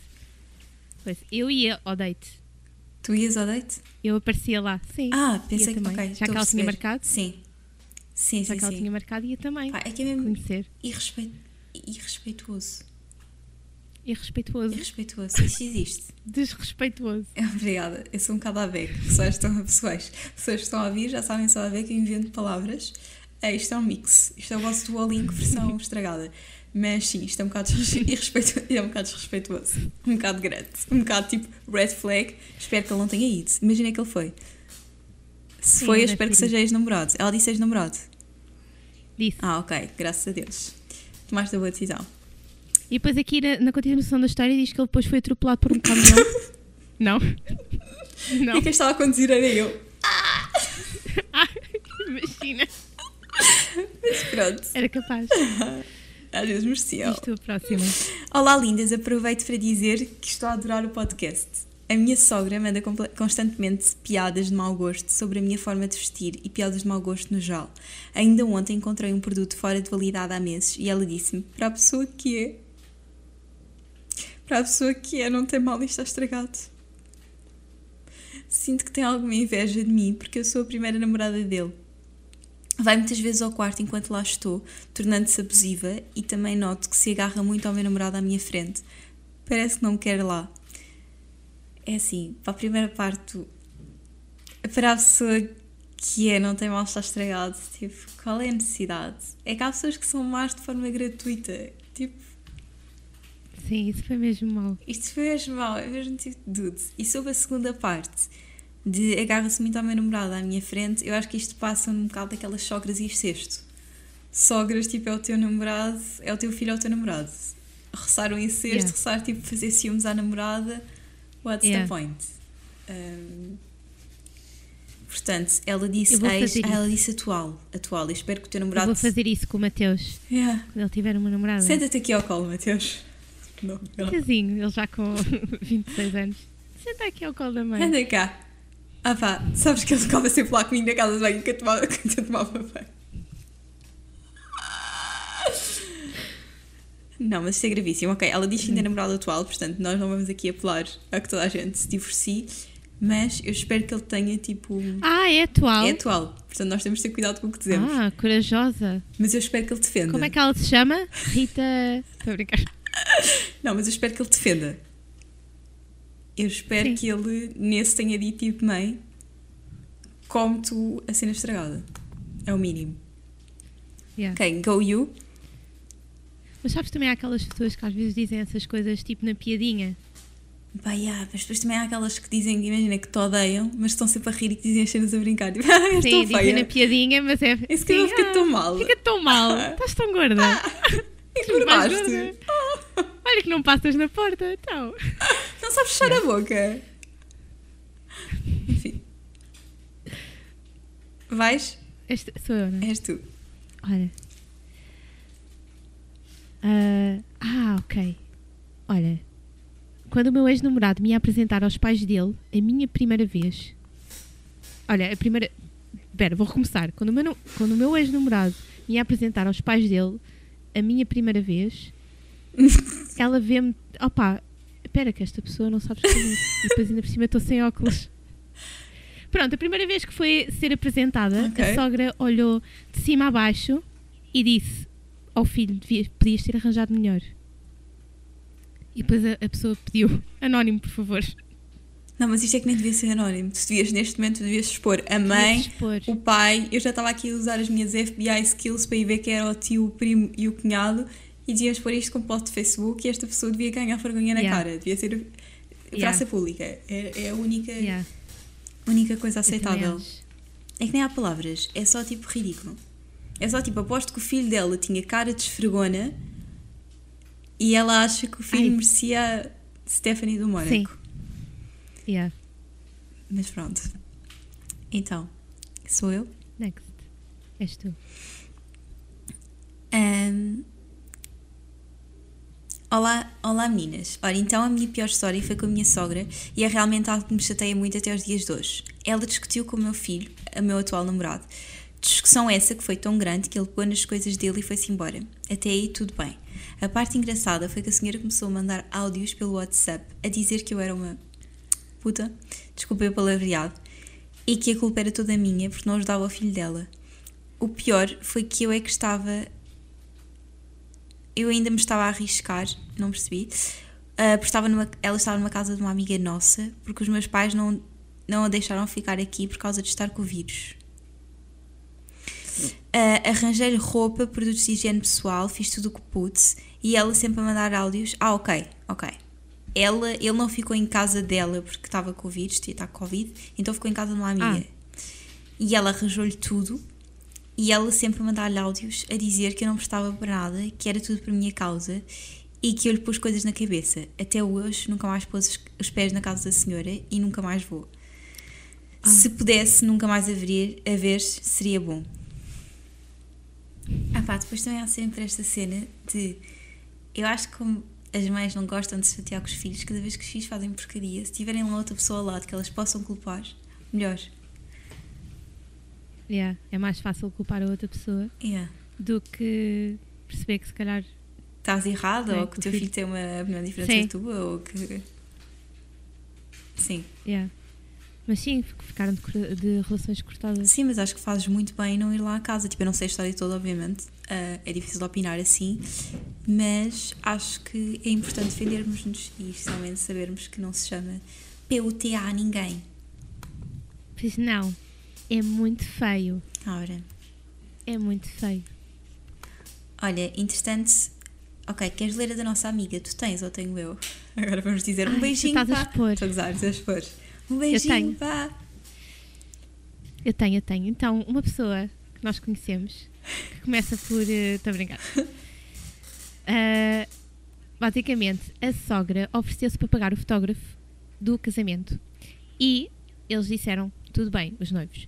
Pois, eu ia ao date. Tu ias ao date? Eu aparecia lá. Sim. Ah, pensei que. também. ok, Já que ela tinha marcado. Sim. Sim, Já sim, que ela sim. tinha marcado, ia também. Pá, é que é mesmo Conhecer. irrespeito, irrespeituoso. Irrespeituoso. Irrespeituoso. Isto existe. Desrespeituoso. Obrigada. Eu sou um bocado a beca. Pessoas estão, pessoas, pessoas que estão a ouvir já sabem só a beca, eu invento palavras. É, isto é um mix. Isto é o vosso Duolingo versão estragada. Mas sim, isto é um bocado irrespeituoso. É um bocado desrespeituoso. Um bocado grande. Um bocado tipo red flag. Espero que ele não tenha ido. Imagina que ele foi. Se Sim, foi, eu espero que seja ex-namorado. Ela disse ex-namorado. Disse. Ah, ok. Graças a Deus. Tomaste a boa decisão. E depois aqui na, na continuação da história diz que ele depois foi atropelado por um caminhão. não. Não. E quem estava a conduzir era eu. Ah, imagina. Pronto. Era capaz. Às vezes mereciam. Isto a próxima. Olá, lindas! Aproveito para dizer que estou a adorar o podcast. A minha sogra manda constantemente piadas de mau gosto sobre a minha forma de vestir e piadas de mau gosto no geral. Ainda ontem encontrei um produto fora de validade há meses e ela disse-me: para a pessoa que é. Para a pessoa que é, não tem mal, isto está estragado. Sinto que tem alguma inveja de mim porque eu sou a primeira namorada dele. Vai muitas vezes ao quarto enquanto lá estou, tornando-se abusiva e também noto que se agarra muito ao meu namorado à minha frente. Parece que não me quer lá. É assim, para a primeira parte, para a pessoa que é, não tem mal estar estragado, tipo, qual é a necessidade? É que há pessoas que são más de forma gratuita. Tipo, Sim, isso foi mesmo mau. isto foi mesmo mau, é mesmo tipo dude. E sobre a segunda parte, de agarra-se muito ao meu namorado à minha frente, eu acho que isto passa um bocado daquelas sogras e incesto. Sogras, tipo, é o teu namorado, é o teu filho, é o teu namorado. Roçar um incesto, Yeah. roçar, tipo, fazer ciúmes à namorada, what's Yeah. the point? Um, portanto, ela disse Eu ex, ah, ela disse atual, atual, eu espero que o teu Eu namorado... vou fazer isso com o Mateus. Yeah. Quando ele tiver uma namorada. Senta-te aqui ao colo, Mateus. Não, ela- Casinho, ele já com 26 anos. Senta aqui ao colo da mãe. Anda cá. Ah pá, sabes que ele ficava sempre lá comigo na casa de banho que eu tomava, que eu tomava banho. Não, mas isto é gravíssimo. Ok, ela diz que ainda é namorado atual, portanto nós não vamos aqui apelar a que toda a gente se divorcie, mas eu espero que ele tenha tipo. Ah, é atual? É atual, portanto nós temos de ter cuidado com o que dizemos. Ah, corajosa. Mas eu espero que ele defenda. Como é que ela se chama? Rita. Estou a brincar. Não, mas eu espero que ele defenda. Eu espero Sim. que ele nesse tenha dito tipo, mãe, come tu a cena estragada. É o mínimo. Yeah. Ok, go you. Mas sabes também há aquelas pessoas que às vezes dizem essas coisas tipo na piadinha. Pá, yeah, mas depois também há aquelas que dizem, imagina, que te odeiam, mas estão sempre a rir e que dizem as cenas a brincar. Tipo, ah, Sim, dizem na piadinha, mas é. Isso que Sim, fica ah, tão mal. Fica tão mal. Estás tão gorda. Mais Engordaste. gorda. Olha que não passas na porta. Então. Não fechar a boca. Enfim. Vais? Este sou eu, não é? És tu. Olha. Ah, ah, ok. Olha. Quando o meu ex-namorado me ia apresentar aos pais dele, a minha primeira vez. Olha, a primeira. Espera, vou recomeçar. Quando o meu, quando o meu ex-namorado me ia apresentar aos pais dele, a minha primeira vez, ela vê-me. Opa, espera, que esta pessoa não sabe escrever. e depois ainda por cima estou sem óculos. Pronto, a primeira vez que foi ser apresentada, Ok. a sogra olhou de cima a baixo e disse ao filho: "Devias- podias ter arranjado melhor. E depois a, a pessoa pediu: anónimo, por favor. Não, mas isto é que nem devia ser anónimo. Tu devias, neste momento, tu devias expor a mãe, expor. o pai. Eu já estava aqui a usar as minhas FBI skills para ir ver que era o tio, o primo e o cunhado e devias pôr isto com post de Facebook e esta pessoa devia ganhar vergonha na Yeah. cara. Devia ser Yeah. praça pública. É, é a única, Yeah, única coisa aceitável. É que nem há palavras, é só tipo ridículo. É só tipo, aposto que o filho dela tinha cara de esfregona e ela acha que o filho Ai. merecia Stephanie do Mónaco. Sim. Yeah. Mas pronto. Então, sou eu. Next. És tu. Ahm, Olá, olá meninas. Ora, então a minha pior história foi com a minha sogra e é realmente algo que me chateia muito até os dias de hoje. Ela discutiu com o meu filho, o meu atual namorado. Discussão essa que foi tão grande que ele pôs nas coisas dele e foi-se embora. Até aí tudo bem. A parte engraçada foi que a senhora começou a mandar áudios pelo WhatsApp a dizer que eu era uma puta, desculpem o palavreado, e que a culpa era toda minha porque não ajudava o filho dela. O pior foi que eu é que estava eu ainda me estava a arriscar, não percebi, ah, porque estava numa, ela estava numa casa de uma amiga nossa, porque os meus pais não, não a deixaram ficar aqui por causa de estar com o vírus. Ah, Arranjei-lhe roupa, produtos de higiene pessoal, fiz tudo o que pude e ela sempre a mandar áudios. Ah, ok, ok. Ela, ele não ficou em casa dela porque estava com o vírus, está com Covid, então ficou em casa de uma amiga. E ela arranjou-lhe tudo e ela sempre mandar-lhe áudios a dizer que eu não prestava para nada, que era tudo por minha causa e que eu lhe pus coisas na cabeça. Até hoje nunca mais pôs os- pés na casa da senhora e nunca mais vou. Se pudesse nunca mais haver, haver seria bom. Ah pá, depois também há sempre esta cena de. Eu acho que como as mães não gostam de se chatear com os filhos, cada vez que os filhos fazem porcaria, se tiverem lá outra pessoa ao lado que elas possam culpar, melhor. Yeah. É mais fácil culpar a outra pessoa Yeah. do que perceber que se calhar. estás errada É, ou que o teu filho- filho tem uma opinião diferente da tua ou que. Sim. Yeah. Mas sim, ficaram de, de relações cortadas. Sim, mas acho que fazes muito bem não ir lá à casa. Tipo, eu não sei a história toda, obviamente. Ah, é difícil de opinar assim. Mas acho que é importante defendermos-nos e especialmente sabermos que não se chama PUTA a ninguém. Pois não. É muito feio. Ora. É muito feio. Olha, entretanto. Ok, queres ler a da nossa amiga? Tu tens ou tenho eu? Agora vamos dizer um Ai, tu beijinho. estás a expor. Estou a expor. Um beijinho, tenho. pá. Eu tenho, eu tenho. Então, uma pessoa que nós conhecemos, que começa por. eh, Estou a brincar. Ah, basicamente, a sogra ofereceu-se para pagar o fotógrafo do casamento. E eles disseram: tudo bem, os noivos.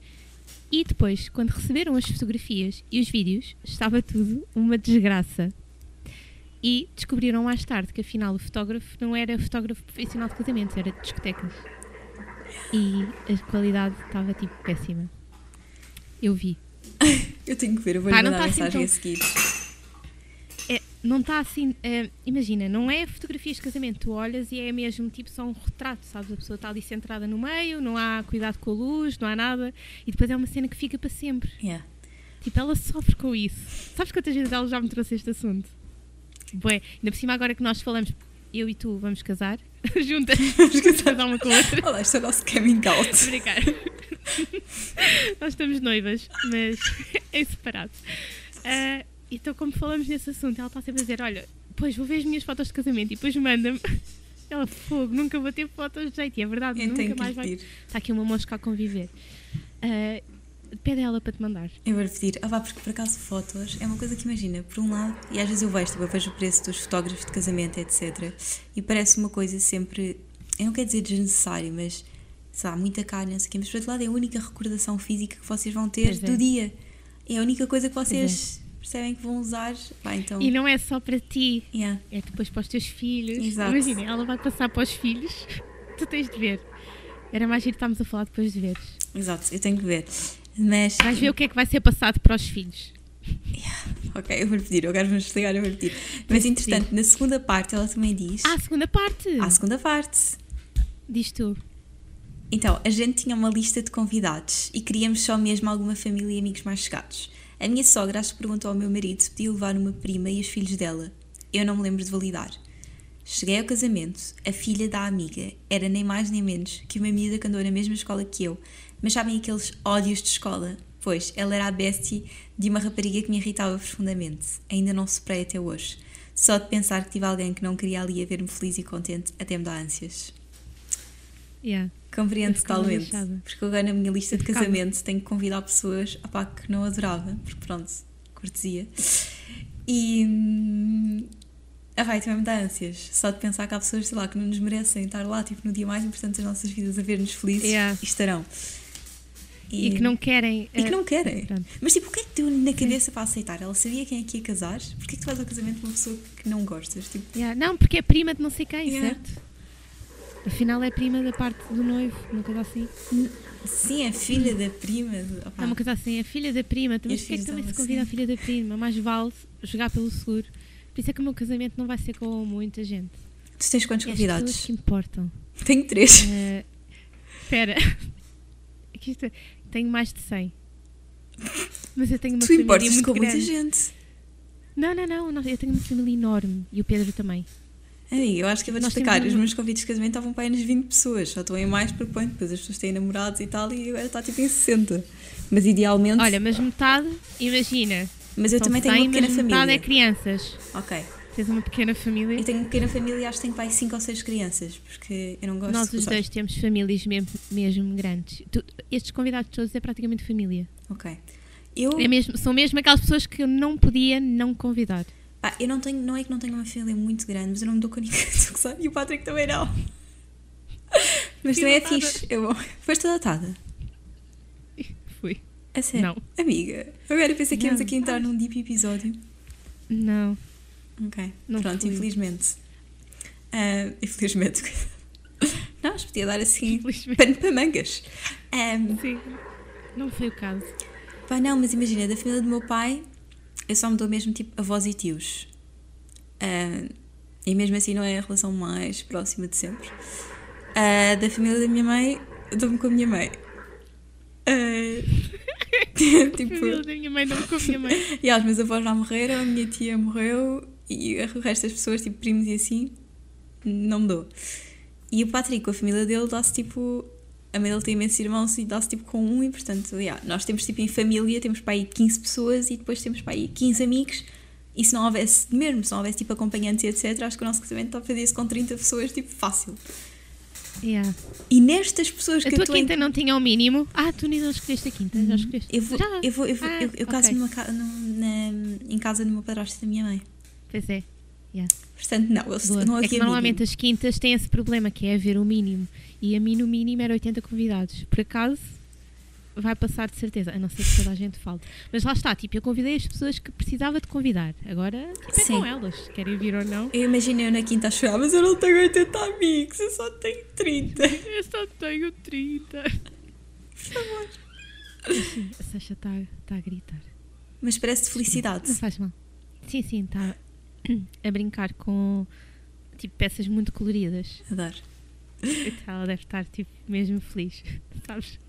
E depois, quando receberam as fotografias e os vídeos, estava tudo uma desgraça. E descobriram mais tarde que afinal o fotógrafo não era fotógrafo profissional de casamentos, era de discotecas. E a qualidade estava tipo péssima. Eu vi. Eu tenho que ver, eu vou Ah, lhe mandar tá assim mensagem tão- a seguir. É, não está assim. eh, imagina, não é fotografias de casamento. Tu olhas e é mesmo tipo só um retrato, sabes? A pessoa está ali centrada no meio, não há cuidado com a luz, não há nada. E depois é uma cena que fica para sempre. Yeah. Tipo, ela sofre com isso. Sabes quantas vezes ela já me trouxe este assunto? Bué, ainda por cima, agora que nós falamos, eu e tu vamos casar, juntas, vamos casar uma com a outra. Olá, este é o nosso coming out. Estou a brincar. Nós estamos noivas, mas em separado. Ah, então, como falamos nesse assunto, ela está sempre a dizer: Olha, pois vou ver as minhas fotos de casamento e depois manda-me. Ela, fogo, nunca vou ter fotos de jeito. E é verdade, Eu nunca mais vai. Está aqui uma mosca a conviver. Ah, pede a ela para te mandar. Eu vou-lhe pedir. Ah, vá, porque por acaso fotos é uma coisa que imagina, por um lado, e às vezes eu vejo, tipo, eu vejo o preço dos fotógrafos de casamento, etc. E parece uma coisa sempre, eu não quero dizer desnecessária, mas sei lá, muita cara, não sei o quê, mas por outro lado é a única recordação física que vocês vão ter Pois é. do dia. É a única coisa que vocês percebem que vão usar. Pá, então. E não é só para ti, Yeah. é depois para os teus filhos. Exato. Imagina, ela vai passar para os filhos. Tu tens de ver. Era mais giro estarmos a falar depois de veres. Exato, eu tenho que ver. Mas. Vais ver o que é que vai ser passado para os filhos. Ok, eu vou-lhe pedir, agora vamos desligar, eu vou-lhe pedir. Mas entretanto, na segunda parte ela também diz. Ah, a segunda parte! À segunda parte. Diz tu. Então, a gente tinha uma lista de convidados e queríamos só mesmo alguma família e amigos mais chegados. A minha sogra acho que perguntou ao meu marido se podia levar uma prima e os filhos dela. Eu não me lembro de validar. Cheguei ao casamento, a filha da amiga era nem mais nem menos que uma miúda que andou na mesma escola que eu. Mas sabem aqueles ódios de escola? Pois, ela era a bestie de uma rapariga que me irritava profundamente. Ainda não superei até hoje. Só de pensar que tive alguém que não queria ali a ver-me feliz e contente até me dá ânsias. Yeah. Compreendo totalmente. Porque agora na minha lista de Eu ficava. casamento tenho que convidar pessoas opá, que não adorava, porque pronto, cortesia. E. hum, Ah, vai, também me dá ânsias. Só de pensar que há pessoas, sei lá, que não nos merecem estar lá, tipo, no dia mais importante das nossas vidas, a ver-nos felizes Yeah. e estarão. E, que não querem. E que eh, não querem. pronto. Mas tipo, o que é que deu na cabeça para aceitar? Ela sabia quem é que ia casar? Porquê é que tu vais ao casamento com uma pessoa que não gostas? Tipo, Yeah, Não, porque é prima de não sei quem, Yeah. certo? Afinal é prima da parte do noivo, uma coisa assim. sim, é filha da prima. Opá. É uma coisa assim, a filha da prima. Mas os porquê é que também se convida a sim. filha da prima? Mais vale jogar pelo seguro. Por isso é que o meu casamento não vai ser com muita gente. Tu tens quantos É as pessoas convidados? que importam. Tenho três. Eh, Espera. É Tenho mais de 100. Mas eu tenho uma Tu família importas muito com muita grande. gente. Não, não, não, Eu tenho uma família enorme. E o Pedro também. Amiga, eu acho que eu vou destacar. Os meus convites de casamento estavam para aí nas 20 pessoas. Só estão em mais porque, pronto, depois as pessoas têm namorados e tal, e agora está tipo em 60. Mas idealmente. Olha, mas metade, imagina. mas eu são também tenho 100, uma pequena família. metade é crianças. Ok. Tens uma pequena família. Eu tenho uma pequena família e acho que tenho para aí 5 ou 6 crianças. Porque eu não gosto Nós os dois temos famílias mesmo, mesmo grandes. Tu- estes convidados todos é praticamente família. Ok. Eu, É mesmo, são mesmo aquelas pessoas que eu não podia não convidar. Pá, eu não tenho, não é que não tenho uma família muito grande, mas eu não me dou com ninguém. gozar, E o Patrick também não. Mas Fui também é fixe. É bom. Foste adotada? Fui. A sério? Não. Amiga, agora eu pensei que íamos aqui entrar num deep episódio. Não. Ok, Não pronto, fui. infelizmente. Ah, infelizmente. Não, mas podia dar assim pano para mangas. Ahm, Sim. Não foi o caso. pá, não, mas imagina, da família do meu pai, eu só me dou mesmo tipo avós e tios. Ah, e mesmo assim não é a relação mais próxima de sempre. Ah, da família da minha mãe, dou-me com a minha mãe. A tipo, família da minha mãe não com a minha mãe. E os meus avós já morreram, a minha tia morreu e o resto das pessoas, tipo primos e assim, não me dou. E o Patrick, com a família dele, dá-se tipo. A mãe dele tem imensos irmãos e dá-se tipo com um, e portanto, yeah, nós temos tipo em família, temos para aí 15 pessoas e depois temos para aí 15 amigos. E se não houvesse, mesmo se não houvesse tipo acompanhantes e etc., acho que o nosso casamento está a fazer-se com 30 pessoas, tipo fácil. Yeah. E nestas pessoas A que tua eu estou em quinta não tinha o mínimo. Ah, tu ainda não escolheste a quinta. Já escolheste? Eu, vou, Já? eu, vou, eu, vou- Ah, eu, eu caso ok. numa ca- num- na- em casa do meu padrasto da minha mãe. Pois é. Yeah. Portanto, não, Boa. não é que havia normalmente mínimo. as quintas têm esse problema que é haver o mínimo. E a mim no mínimo era 80 convidados. Por acaso, vai passar de certeza, a não ser que toda a gente fale. Mas lá está, tipo, eu convidei as pessoas que precisava de convidar. Agora, tipo, é com elas, querem vir ou não. Eu imaginei eu na quinta a chorar, mas eu não tenho 80 amigos, eu só tenho 30. Eu só tenho 30. Por favor. Sim, a Sasha está tá a gritar. Mas parece de Não felicidade. faz mal. Sim, sim, está a brincar com tipo peças muito coloridas. Adoro. Então, ela deve estar tipo mesmo feliz, sabes?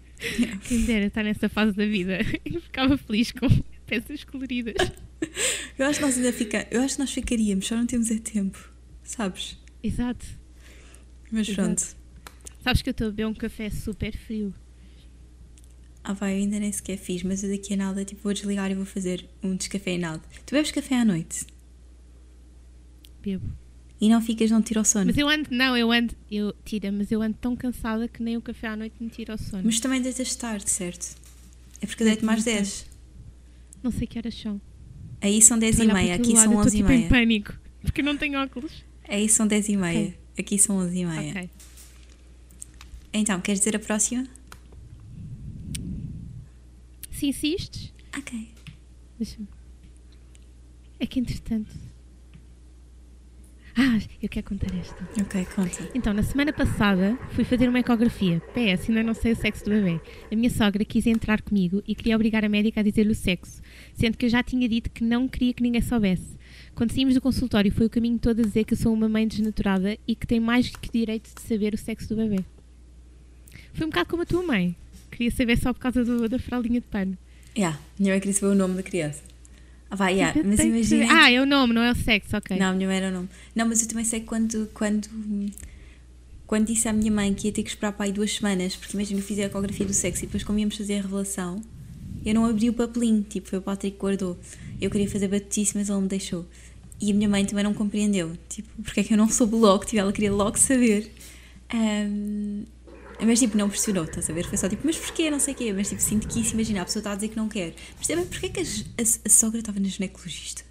Quem dera estar nessa fase da vida e ficava feliz com peças coloridas. Eu acho que nós ainda fica... Eu acho que nós ficaríamos, só não temos é tempo. Sabes? Exato. Mas Exato. pronto. Sabes que eu estou a beber um café super frio. Ah vai, eu ainda nem sequer fiz, mas eu daqui a nada tipo, vou desligar e vou fazer um descafeinado. Tu bebes café à noite Bebo. E não ficas, não te tira o sono. Mas eu ando, não, eu ando, eu tira, mas eu ando tão cansada que nem o café à noite me tira o sono. Mas também deitas tarde, certo? É porque eu deito mais 10. Não sei que horas são. Aí são 10 e meia, aqui lado, são eu estou 11 e tipo em meia. pânico, porque não tenho óculos. Aí são 10 e meia, aqui são 11 e meia. Ok. Então, queres dizer a próxima? Se insistes, Ok. Deixa-me. É que entretanto. Ah, eu quero contar esta. Ok, conta. Então, na semana passada fui fazer uma ecografia. PS, ainda não sei o sexo do bebê. A minha sogra quis entrar comigo e queria obrigar a médica a dizer-lhe o sexo, sendo que eu já tinha dito que não queria que ninguém soubesse. Quando saímos do consultório, foi o caminho todo a dizer que eu sou uma mãe desnaturada e que tem mais que direito de saber o sexo do bebê. Foi um bocado como a tua mãe. Queria saber só por causa do- da fraldinha de pano. Yeah, minha mãe queria saber o nome da criança. Ah, vai, yeah, Eu mas imagina. Ah, é o nome, não é o sexo, ok. Não, a minha mãe era o nome. Não, mas eu também sei que quando, quando, quando disse à minha mãe que ia ter que esperar para aí duas semanas, porque imagina, eu fiz a ecografia do sexo e depois, como íamos fazer a revelação, eu não abri o papelinho, tipo, foi o Patrick que guardou. Eu queria fazer batice, mas ele me deixou. E a minha mãe também não compreendeu, tipo, porque é que eu não soube logo, tipo, ela queria logo saber. Ahm, mas tipo, não pressionou, estás a ver? Foi só tipo, mas porquê? Não sei o quê. Mas tipo, sinto que isso, imagina, a pessoa está a dizer que não quer. Mas também, porquê que a, a, a sogra estava na ginecologista?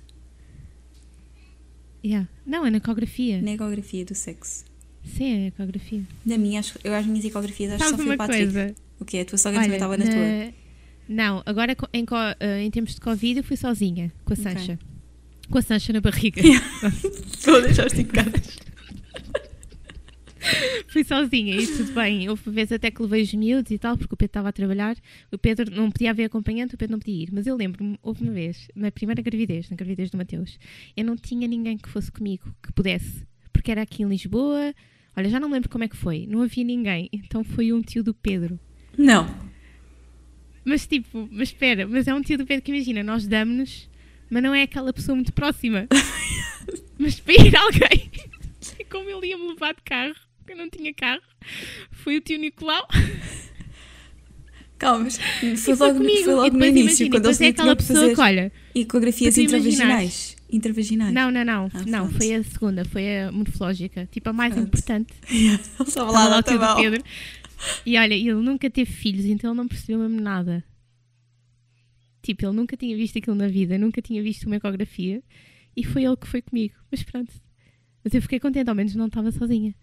Yeah. Não, é na ecografia. Na ecografia do sexo. Sim, é na ecografia. Na minha, acho, eu às minhas ecografias acho que só foi uma o Patrick. coisa? O quê? A tua sogra também estava na, tua? Não, agora em, eh, em termos de Covid eu fui sozinha, com a. Sancha. Com a Sancha na barriga. Vou deixar esticadas. Fui sozinha e tudo bem. Houve uma vez até que levei os miúdos e tal, porque o Pedro estava a trabalhar. O Pedro não podia haver acompanhante, o Pedro não podia ir. Mas eu lembro-me, houve uma vez, na primeira gravidez, na gravidez do Mateus, eu não tinha ninguém que fosse comigo, que pudesse. Porque era aqui em Lisboa. Olha, já não lembro como é que foi. Não havia ninguém. Então foi um tio do Pedro. Não. Mas tipo, mas espera, mas é um tio do Pedro que imagina, nós damos-nos, mas não é aquela pessoa muito próxima. mas para ir alguém, como ele ia-me levar de carro, porque eu não tinha carro, foi o tio Nicolau Calma, foi logo, comigo. foi logo no início, imagina, quando eles é aquela que pessoa que olha, ecografias intravaginais. Intravaginais. não, não, não, Ah, não, foi a segunda, foi a morfológica, tipo a mais Pronto. importante. Estava lá, lá lá o tio do. Pedro. E olha, ele nunca teve filhos, então ele não percebeu mesmo nada. Tipo, ele nunca tinha visto aquilo na vida, nunca tinha visto uma ecografia. E foi ele que foi comigo. Mas pronto. Mas eu fiquei contente, ao menos não estava sozinha.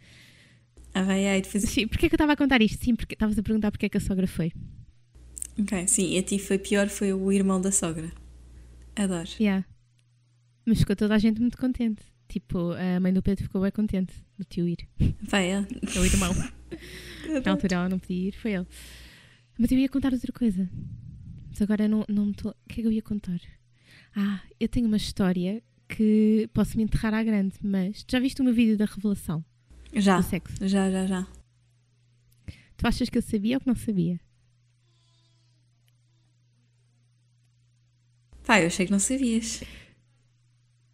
Ah, vai, aí, depois... Sim, porquê que eu estava a contar isto? Sim, porque estavas a perguntar porque é que a sogra foi. Ok, sim, e a ti foi pior, foi o irmão da sogra. Adoro. Yeah. Mas ficou toda a gente muito contente. Tipo, a mãe do Pedro ficou bem contente do tio ir. Vai, é. É o irmão. Na altura ela não podia ir, foi ele. Mas eu ia contar outra coisa. Mas agora não, não me estou. O que é que eu ia contar? Ah, eu tenho uma história que posso me enterrar à grande, mas já viste o meu vídeo da revelação Já, do sexo? já, já, já. Tu achas que eu sabia ou que não sabia? Pá, eu achei que não sabias.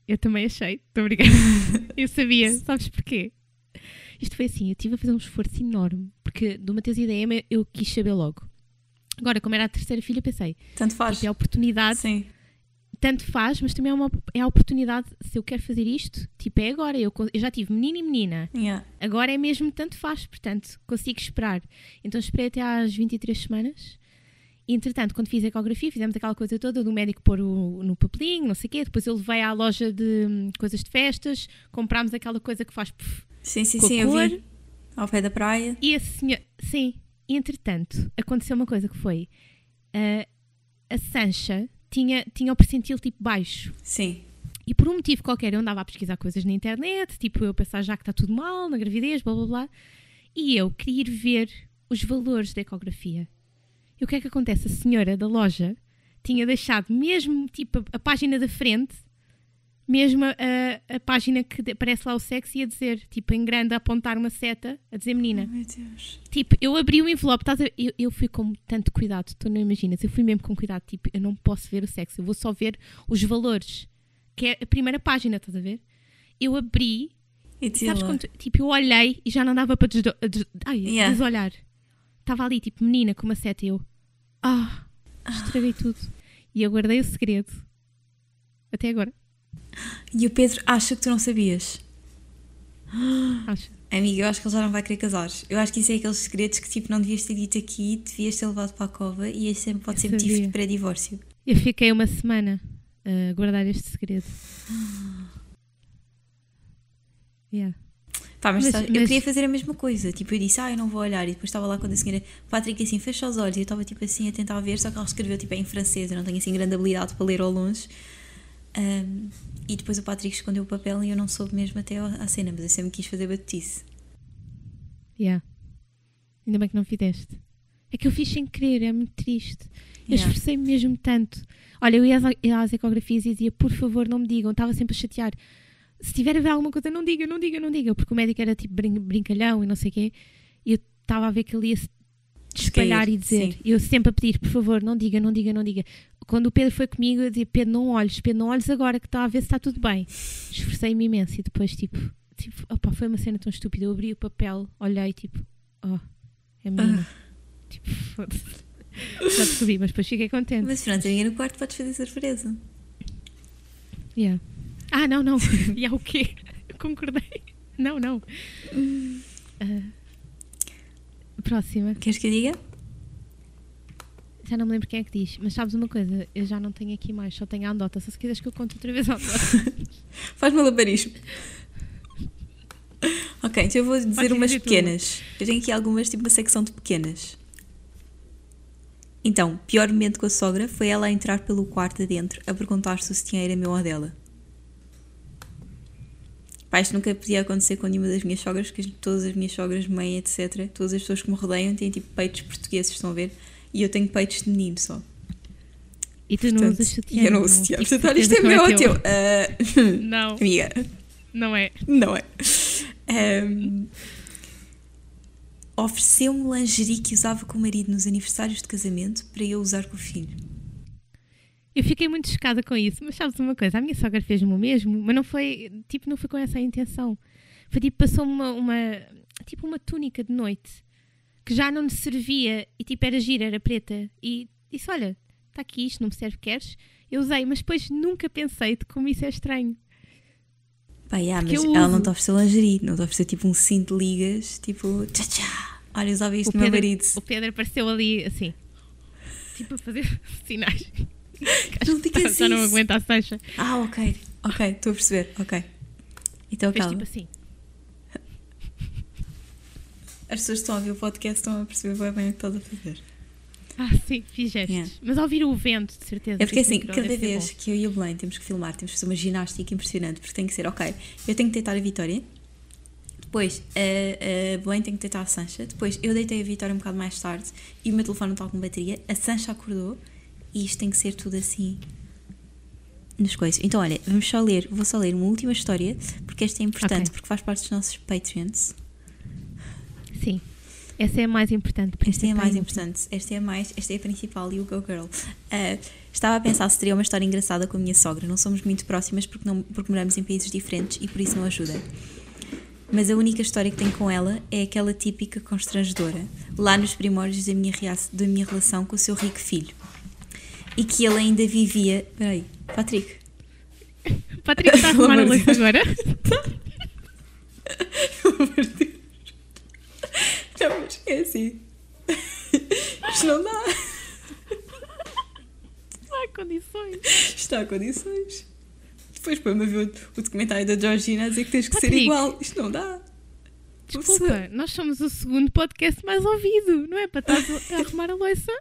Eu também achei, estou obrigada. eu sabia, sabes porquê? Isto foi assim, eu estive a fazer um esforço enorme, porque do Mateus e da Emma eu quis saber logo. Agora, como era a terceira filha, pensei, Tanto faz. é a oportunidade Sim. Tanto faz, mas também é, uma, é a oportunidade, se eu quero fazer isto, tipo, é agora. Eu, eu já tive menino e menina, Yeah. agora é mesmo tanto faz, portanto, consigo esperar. Então esperei até às 23 semanas. E, entretanto, quando fiz a ecografia, fizemos aquela coisa toda do médico pôr o, no papelinho, não sei o quê. Depois eu levei à loja de hum, coisas de festas, comprámos aquela coisa que faz. puf, Sim, sim, sim, eu cor. vi. Ao pé da praia. E a senhora. Sim. entretanto, aconteceu uma coisa que foi uh, a Sancha tinha, tinha o percentil tipo baixo. Sim. E por um motivo qualquer eu andava a pesquisar coisas na internet, tipo eu pensar já que está tudo mal na gravidez, blá blá blá. E eu queria ir ver os valores da ecografia. E o que é que acontece? A senhora da loja tinha deixado mesmo tipo a, a página da frente, mesmo a, a, página que aparece lá o sexo, ia dizer, tipo, em grande, a apontar uma seta, a dizer menina. Oh, meu Deus. Tipo, eu abri o envelope, estás a... eu, eu fui com tanto cuidado, tu não imaginas, eu fui mesmo com cuidado, tipo, eu não posso ver o sexo, eu vou só ver os valores, que é a primeira página, estás a ver? Eu abri, E sabes lá. quando, tipo, eu olhei e já não dava para desdo... des... Ai, Yeah. desolhar. Estava ali, tipo, menina com uma seta e eu, ah, estraguei tudo. E eu guardei o segredo. Até agora, E o Pedro acha que tu não sabias. acho. Amiga, eu acho que ele já não vai querer casar. Eu acho que isso é aqueles segredos que tipo não devias ter dito aqui, devias ter levado para a cova e esse sempre pode ser motivo sabia. de pré-divórcio. Eu fiquei uma semana a guardar este segredo. Yeah. Pá, mas, Mas- sabe, eu mas- queria fazer a mesma coisa. Tipo, eu disse, ah, eu não vou olhar. E depois estava lá quando a senhora Patrick assim, fecha os olhos. E eu estava tipo assim a tentar ver, só que ela escreveu tipo em francês. Eu não tenho assim grande habilidade para ler ao longe. Ahm, e depois o Patrick escondeu o papel e eu não soube mesmo até à cena, mas eu sempre quis fazer batutice. Yeah. Ainda bem que não fizeste. É que eu fiz sem querer, é muito triste. Eu Yeah. esforcei-me mesmo tanto. Olha, eu ia às, ia às ecografias e dizia, por favor, não me digam. Estava sempre a chatear. Se tiver a ver alguma coisa, não diga, não diga, não diga. Porque o médico era tipo brin- brincalhão e não sei o quê. E eu estava a ver que ele ia se espalhar Descair, e dizer. sim. Eu sempre a pedir, por favor, não diga, não diga, não diga. Quando o Pedro foi comigo, eu dizia, Pedro, não olhes, Pedro, não olhes agora que está a ver se está tudo bem. Esforcei-me imenso e depois, tipo, tipo opá, foi uma cena tão estúpida. Eu abri o papel, olhei, tipo, oh, é menina. Tipo, foda-se. Já descobri, mas depois fiquei contente. Mas pronto, amiga, no quarto podes fazer surpresa. Yeah. Ah, não, não. E é o quê? Eu concordei. Não, não. Ah, próxima. Queres que eu diga? Já não me lembro quem é que diz, mas sabes uma coisa? Eu já não tenho aqui mais, só tenho a andota. Só se quiseres que eu conte outra vez a andota. Faz malabarismo. ok, então eu vou dizer Podes umas dizer pequenas. Eu tenho aqui algumas, tipo uma secção de pequenas. Então, pior momento com a sogra foi ela a entrar pelo quarto adentro a perguntar se o sutiã era meu ou dela. Pá, isto nunca podia acontecer com nenhuma das minhas sogras, porque todas as minhas sogras, mãe, etc., todas as pessoas que me rodeiam têm tipo peitos portugueses, estão a ver? E eu tenho peitos de menino só. E tu não Portanto, usas sutiã. eu não não. uso sutiã. Tipo, Portanto, isto é meu ou não teu? é Ah, Não, amiga, não é. não é. Ahm, Ofereceu-me lingerie que usava com o marido nos aniversários de casamento para eu usar com o filho. Eu fiquei muito chocada com isso, mas sabes uma coisa? A minha sogra fez-me o mesmo, mas não foi, tipo, não foi com essa a intenção. Foi tipo, passou-me uma, uma, tipo, uma túnica de noite que já não lhe servia e tipo, era gira, era preta. E disse: Olha, está aqui isto, não me serve, queres? Eu usei, mas depois nunca pensei de como isso é estranho. Pá, yeah, mas ela não uso. te ofereceu lingerie, não te ofereceu tipo um cinto de ligas, tipo tchá tchá. Olha, eu usava isto O no meu Pedro, marido. o Pedro apareceu ali assim, tipo, a fazer sinais. Não digas Já não isso. aguenta a Sancha. Ah, ok, ok, estou a perceber, ok. Então Fez calma. tipo assim. As pessoas que estão a ouvir o podcast estão a perceber bem, bem o que estás a fazer. Ah, sim, fiz gestos. Yeah. Mas ao ouvir o vento, de certeza. É porque este assim, cada vez que eu e o Belém temos que filmar, temos que fazer uma ginástica impressionante, porque tem que ser, ok, eu tenho que deitar a Vitória, depois a, a Belém tem que deitar a Sancha, depois eu deitei a Vitória um bocado mais tarde e o meu telefone não está com bateria, a Sancha acordou e isto tem que ser tudo assim nas coisas. Então, olha, vamos só ler, vou só ler uma última história, porque esta é importante, Ok. porque faz parte dos nossos Patreons. Sim. Essa é a mais importante. por Esta é a mais importante, esta é a mais, esta é a principal e o Go Girl. Ah, estava a pensar se teria uma história engraçada com a minha sogra. Não somos muito próximas porque, não, porque moramos em países diferentes e por isso não ajuda. Mas a única história que tenho com ela é aquela típica constrangedora, lá nos primórdios da minha, da minha relação com o seu rico filho. E que ele ainda vivia. Peraí, Patrick. Patrick está a arrumar a luz agora. Pelo amor de Deus. Não, mas é assim. Isto não dá. Não há condições. Está a condições. Depois põe-me a ver o, documentário da Georgina a dizer que tens que ser Patrick. igual. Isto não dá. Desculpa, nós somos o segundo podcast mais ouvido, não é? Para estar a arrumar a louça.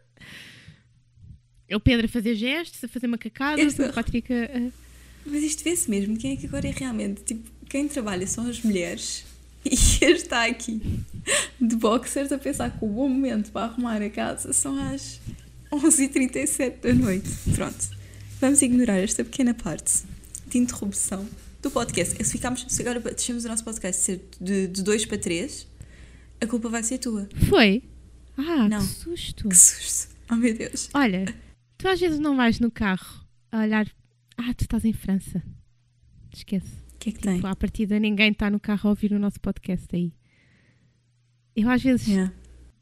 É o Pedro a fazer gestos, a fazer macacadas, a Patrick a... Mas isto vê-se mesmo, quem é que agora é realmente, tipo, quem trabalha são as mulheres e este está aqui de boxers a pensar que o bom momento para arrumar a casa são às 11h37 da noite. Pronto, vamos ignorar esta pequena parte de interrupção do podcast. Se, ficamos, se agora deixamos o nosso podcast ser de 2 para 3, a culpa vai ser tua. Foi? Ah, não. que susto. Que susto. Oh meu Deus. Olha, tu às vezes não vais no carro a olhar. Ah, tu estás em França. Esquece. O que é que tipo, tem? À partida ninguém está no carro a ouvir o nosso podcast aí. Eu às vezes. Yeah.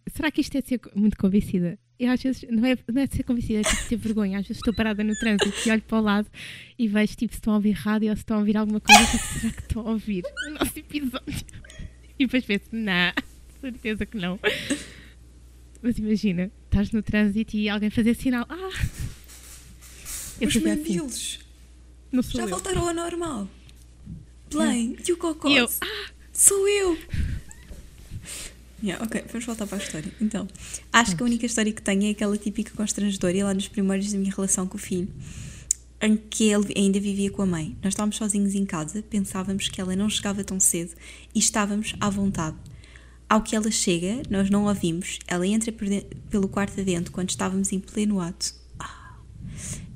Será que isto é de ser muito convencida? Eu às vezes, não é, não é de ser convencida, é tipo ter vergonha. Às vezes estou parada no trânsito e olho para o lado e vejo tipo se estão a ouvir rádio ou se estão a ouvir alguma coisa. E será que estão a ouvir o nosso episódio? E depois penso, não, certeza que não. Mas imagina, estás no trânsito e alguém fazer sinal. Ah! Eu Os mamilos assim. já eu. voltaram ao normal. Blaine, e o Cocó? E eu, ah! Sou eu! Yeah, ok, vamos voltar para a história. Então, acho que a única história que tenho é aquela típica constrangedora, lá nos primórdios da minha relação com o filho, em que ele ainda vivia com a mãe. Nós estávamos sozinhos em casa, pensávamos que ela não chegava tão cedo e estávamos à vontade. Ao que ela chega, nós não a vimos, ela entra pelo quarto adentro quando estávamos em pleno ato. Ah.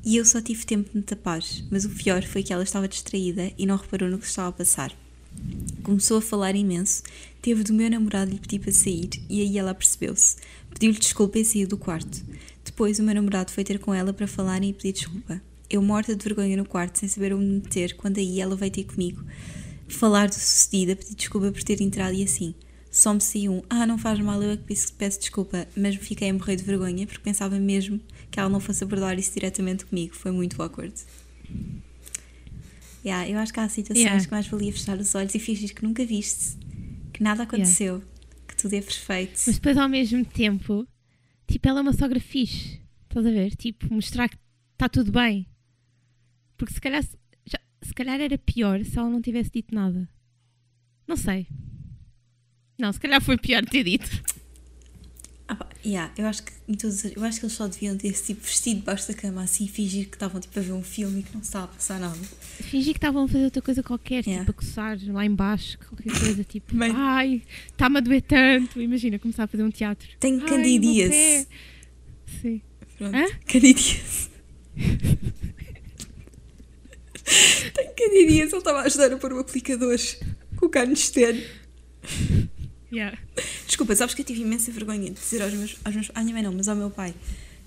E eu só tive tempo de me tapar, mas o pior foi que ela estava distraída e não reparou no que estava a passar. Começou a falar imenso, teve do meu namorado lhe pedir para sair e aí ela percebeu-se. Pediu-lhe desculpa e saiu do quarto. Depois o meu namorado foi ter com ela para falarem e pedir desculpa. Eu morta de vergonha no quarto, sem saber onde me meter, quando aí ela veio ter comigo. Falar do sucedido, pedir desculpa por ter entrado e assim. Só me saiu um, ah, não faz mal, eu é que peço desculpa, mas fiquei a morrer de vergonha porque pensava mesmo que ela não fosse abordar isso diretamente comigo. Foi muito awkward. Yeah, eu acho que há situações yeah. que mais valia fechar os olhos e fingir que nunca viste, que nada aconteceu, yeah. que tudo é perfeito. Mas depois, ao mesmo tempo, tipo, ela é uma sogra fixe, estás a ver? Tipo, mostrar que está tudo bem. Porque se calhar, já, se calhar era pior se ela não tivesse dito nada. Não sei. Não, se calhar foi pior ter dito. Ah, yeah, eu, acho que eu acho que eles só deviam ter tipo, vestido debaixo da cama assim e fingir que estavam tipo, a ver um filme e que não estava a passar nada. Fingir que estavam a fazer outra coisa qualquer, yeah. tipo a coçar lá embaixo, qualquer coisa tipo, ai, está-me a doer tanto. Imagina começar a fazer um teatro. Tenho candidíase. Sim. Pronto. Hã? Candidíase. Tenho candidíase. Ele estava a ajudar a pôr o aplicador com o canistério. Yeah. Desculpa, sabes que eu tive imensa vergonha de dizer aos meus, aos meus. À minha mãe não, mas ao meu pai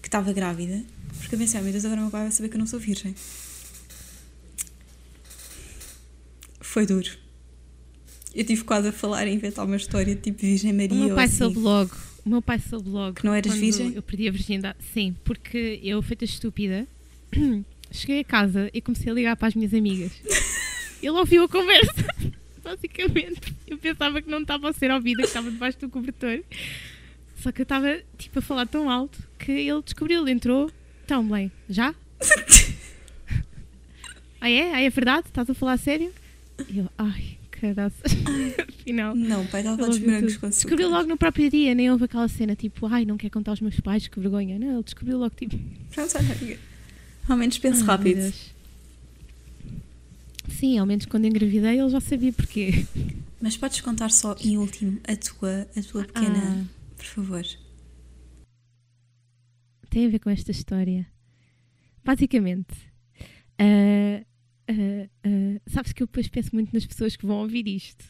que estava grávida, porque eu pensei, oh, meu Deus, agora o meu pai vai saber que eu não sou virgem. Foi duro. Eu tive quase a falar e inventar uma história tipo Virgem Maria. O meu pai assim. soube logo. O meu pai soube logo. Que não eras virgem? Eu perdi a virgindade. Sim, porque eu, feita estúpida, cheguei a casa e comecei a ligar para as minhas amigas. Ele ouviu a conversa basicamente. Eu pensava que não estava a ser ouvida, que estava debaixo do cobertor. Só que eu estava, tipo, a falar tão alto que ele descobriu, ele entrou. Então, bem, já? ah, é? Ah, é verdade? Estás a falar a sério? E eu, ai, caraças. Afinal. Não, pai, estava dos brancos com Descobriu logo no próprio dia, nem houve aquela cena tipo, ai, não quer contar aos meus pais, que vergonha. Não, ele descobriu logo tipo. Pronto, olha, ao menos penso rápido. Sim, ao menos quando engravidei ele já sabia porquê. Mas podes contar só em último a tua, a tua pequena, ah. por favor. Tem a ver com esta história. Basicamente, uh, uh, uh, sabes que eu depois penso muito nas pessoas que vão ouvir isto.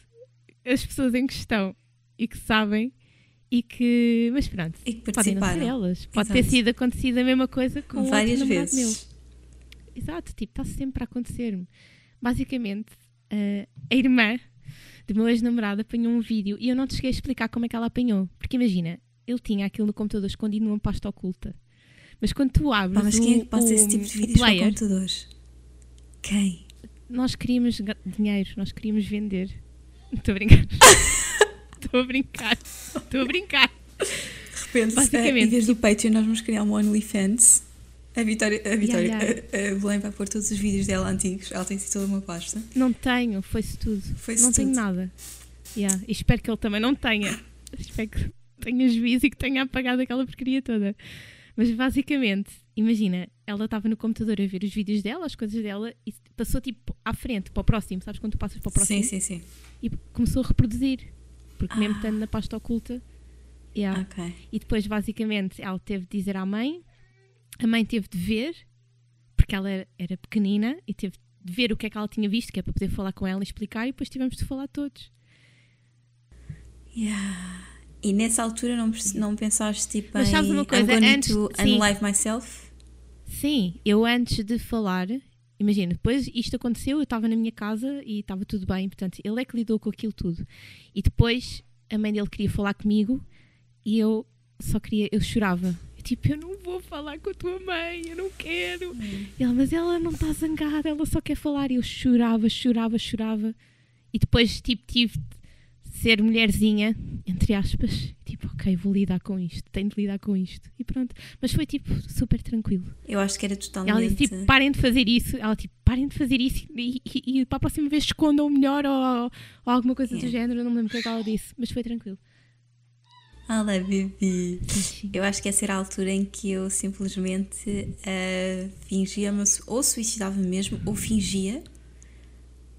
As pessoas em questão e que sabem e que. Mas pronto, e que podem não ser elas. Pode Exato. ter sido acontecido a mesma coisa com várias vezes. Meu. Exato, tipo, está sempre a acontecer-me. Basicamente, uh, a irmã do meu ex-namorado apanhou um vídeo e eu não te cheguei a explicar como é que ela apanhou. Porque imagina, ele tinha aquilo no computador escondido numa pasta oculta. Mas quando tu abres. Ah, mas quem é que passa esse tipo de vídeos player, para computadores? Quem? Nós queríamos dinheiro, nós queríamos vender. Estou a brincar. Estou a brincar. Estou a brincar. De repente, Basicamente, uh, em vez do Patreon, nós vamos criar um OnlyFans a Vitória, a, Vitória yeah, yeah. A, a Belém vai pôr todos os vídeos dela antigos. Ela tem sido toda uma pasta. Não tenho, foi-se tudo. Foi não tudo. tenho nada. Yeah. E espero que ele também não tenha. Espero que tenha juízo e que tenha apagado aquela porcaria toda. Mas basicamente, imagina, ela estava no computador a ver os vídeos dela, as coisas dela, e passou tipo à frente, para o próximo. Sabes quando tu passas para o próximo? Sim, sim, sim. E começou a reproduzir. Porque mesmo Ah. estando na pasta oculta. Yeah. Ok. E depois, basicamente, ela teve de dizer à mãe, a mãe teve de ver, porque ela era, era pequenina, e teve de ver o que é que ela tinha visto, que é para poder falar com ela e explicar, e depois tivemos de falar todos. Yeah. E nessa altura não, não pensaste tipo Mas em sabes uma coisa? I'm Antes- to sim. unalive myself? Sim, eu antes de falar, imagina, depois isto aconteceu, eu estava na minha casa e estava tudo bem, portanto, ele é que lidou com aquilo tudo. E depois a mãe dele queria falar comigo e eu só queria, eu chorava. Tipo, eu não vou falar com a tua mãe, eu não quero. E ela, mas ela não está zangada, ela só quer falar. E eu chorava, chorava, chorava. E depois, tipo, tive de ser mulherzinha, entre aspas. Tipo, ok, vou lidar com isto, tenho de lidar com isto. E pronto. Mas foi, tipo, super tranquilo. Eu acho que era totalmente. Ela disse, tipo, parem de fazer isso. Ela, tipo, parem de fazer isso e, e, e para a próxima vez escondam melhor ou, ou alguma coisa do Yeah. género. Eu não me lembro o que é que ela disse, mas foi tranquilo. Olá, Bibi. Sim, sim. Eu acho que essa era a altura em que eu simplesmente ah, fingia-me ou suicidava mesmo ou fingia.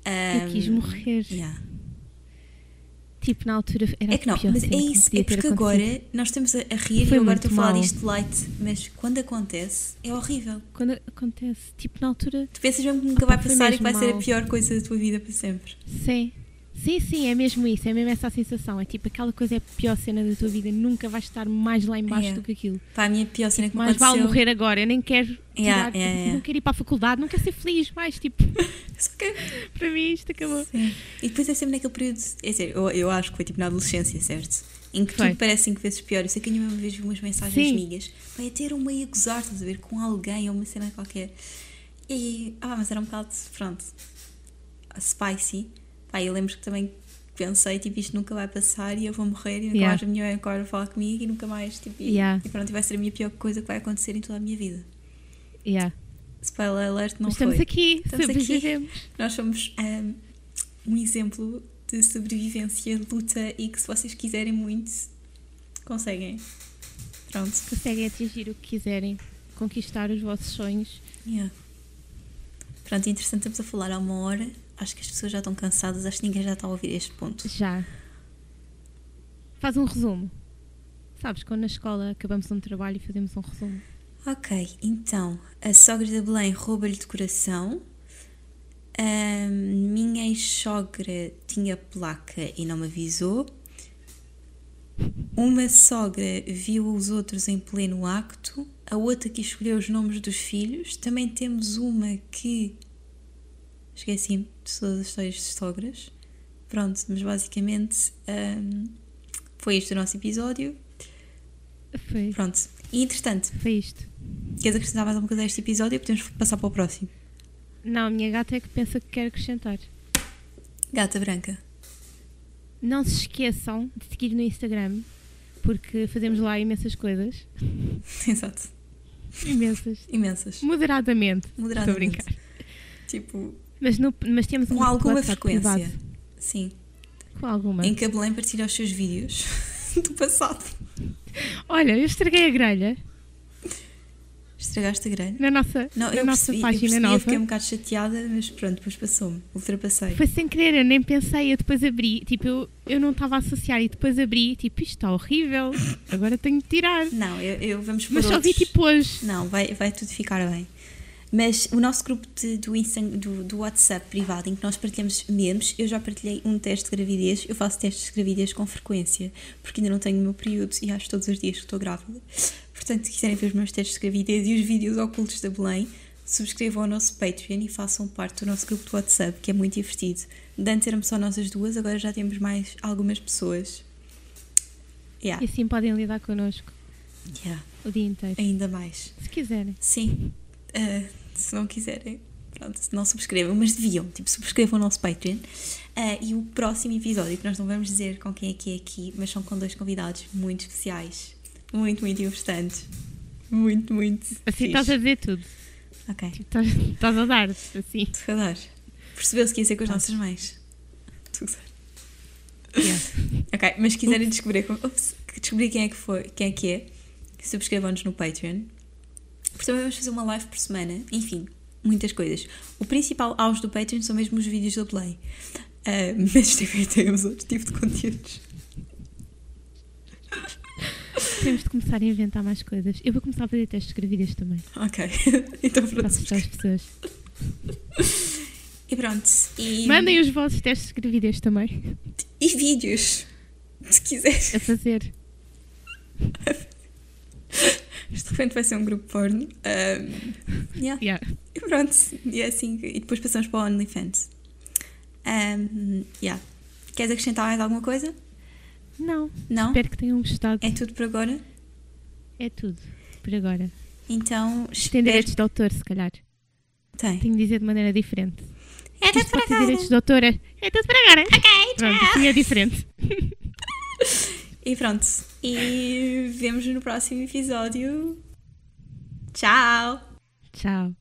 Eu quis ah, morrer. yeah. Tipo, na altura era É que não, mas é isso, é porque agora nós estamos a, a rir Foi e agora estou a falar mal. disto light, mas quando acontece é horrível. Quando acontece, tipo, na altura Tu pensas mesmo que nunca Opa, vai passar e que vai ser a mal. pior coisa da tua vida para sempre. Sim. Sim, sim, é mesmo isso, é mesmo essa a sensação. É tipo, aquela coisa é a pior cena da tua vida, nunca vais estar mais lá em baixo É. do que aquilo. Pá, a minha pior cena que me aconteceu. vale morrer agora, eu nem quero Yeah, tirar, yeah, yeah. não quero ir para a faculdade, não quero ser feliz mais, tipo, Só que- para mim isto acabou. Sim. E depois é sempre naquele período. É sério, eu, eu acho que foi tipo na adolescência, certo? Em que Foi. tudo parece cinco vezes pior. Eu sei que eu vez vi umas mensagens Sim. amigas. Vai ter uma a gozar, estás a ver? Com alguém ou uma cena qualquer. E. Ah, mas era um bocado. Pronto. Spicy. Pá, eu lembro que também pensei, tipo, isto nunca vai passar e eu vou morrer e nunca Yeah. mais a minha mãe agora falar comigo e nunca mais, tipo, e, Yeah. e pronto, e vai ser a minha pior coisa que vai acontecer em toda a minha vida. Yeah. Spoiler alert, não Mas estamos foi. aqui, Estamos aqui. Nós somos um, um exemplo de sobrevivência, luta e que se vocês quiserem muito, conseguem. Pronto. Conseguem atingir o que quiserem, conquistar os vossos sonhos. Yeah. Pronto, interessante, estamos a falar há uma hora. Acho que as pessoas já estão cansadas, acho que ninguém já está a ouvir este ponto. Já. Faz um resumo. Sabes, quando na escola acabamos um trabalho e fazemos um resumo. Ok, então, a sogra da Belém rouba-lhe de coração. A minha ex-sogra tinha placa e não me avisou. Uma sogra viu os outros em pleno acto. A outra que escolheu os nomes dos filhos. Também temos uma que. Esqueci-me de todas as histórias de sogras. Pronto, mas basicamente hum, foi este o nosso episódio. Foi, Pronto. E entretanto, foi isto. Queres acrescentar mais alguma coisa a este episódio ou podemos passar para o próximo? Não, a minha gata é que pensa que quer acrescentar. Gata branca. Não se esqueçam de seguir no Instagram, porque fazemos lá imensas coisas. Exato. Imensas. Imensas. Moderadamente. Estou a Moderadamente. brincar. Tipo, Mas, no, mas temos um com alguma WhatsApp frequência. privado. Sim. Com alguma. Em que a Belém partilha os seus vídeos do passado. Olha, eu estraguei a grelha Estragaste a grelha? na nossa, Não, na eu nossa percebi, eu página eu nova. fiquei um bocado chateada, mas pronto, depois passou-me. Ultrapassei. Foi sem querer, eu nem pensei, eu depois abri, tipo, eu, eu não estava a associar e depois abri, tipo, isto está horrível, agora tenho de tirar. Não, eu, eu vamos por Mas só vi outros. tipo hoje. Não, vai, vai tudo ficar bem. Mas o nosso grupo de- do, Insta, do, do WhatsApp privado, em que nós partilhamos memes, eu já partilhei um teste de gravidez. Eu faço testes de gravidez com frequência, porque ainda não tenho o meu período e acho todos os dias que estou grávida. Portanto, se quiserem ver os meus testes de gravidez e os vídeos ocultos da Belém, subscrevam o nosso Patreon e façam parte do nosso grupo do WhatsApp, que é muito divertido. De antes éramos só nós as duas, agora já temos mais algumas pessoas. Yeah, E assim podem lidar connosco yeah, o dia inteiro, ainda mais. se quiserem. Sim. Uh, se não quiserem, pronto, se não subscrevam, mas deviam, tipo, subscrevam o nosso Patreon. Uh, e o próximo episódio, que nós não vamos dizer com quem é que é aqui, mas são com dois convidados muito especiais. Muito, muito importantes. Muito, muito. Assim fixe. estás a dizer tudo. Ok, estás, estás a dar, assim. estou a dar. Percebeu-se que ia ser com as nossas mães. Estou a. Yeah. Ok, mas se quiserem descobrir, ups, descobrir quem é que foi, quem é que é, subscrevam-nos no Patreon. Porque também vamos fazer uma live por semana. Enfim, muitas coisas. O principal auge do Patreon são mesmo os vídeos da Play. Ah, mas também temos outro tipo de conteúdos. Temos de começar a inventar mais coisas. Eu vou começar a fazer testes de gravidez também. Ok, então Para pronto. assustar as pessoas. E pronto. E, Mandem os vossos testes de gravidez também. e vídeos, se quiseres. A fazer. Isto de repente vai ser um grupo porno. Ah, yeah. Yeah. E pronto, e é assim. E depois passamos para o OnlyFans. Um, yeah. Queres acrescentar mais alguma coisa? Não. Não? Espero que tenham gostado. É tudo por agora? É tudo. Por agora. Então, Tem direitos de autor, se calhar. Tem. Tenho de dizer de maneira diferente. É tudo por agora. direitos de autor. É é tudo para agora. Ok, Pronto, assim é diferente. E pronto. E vemos no próximo episódio. Tchau! Tchau.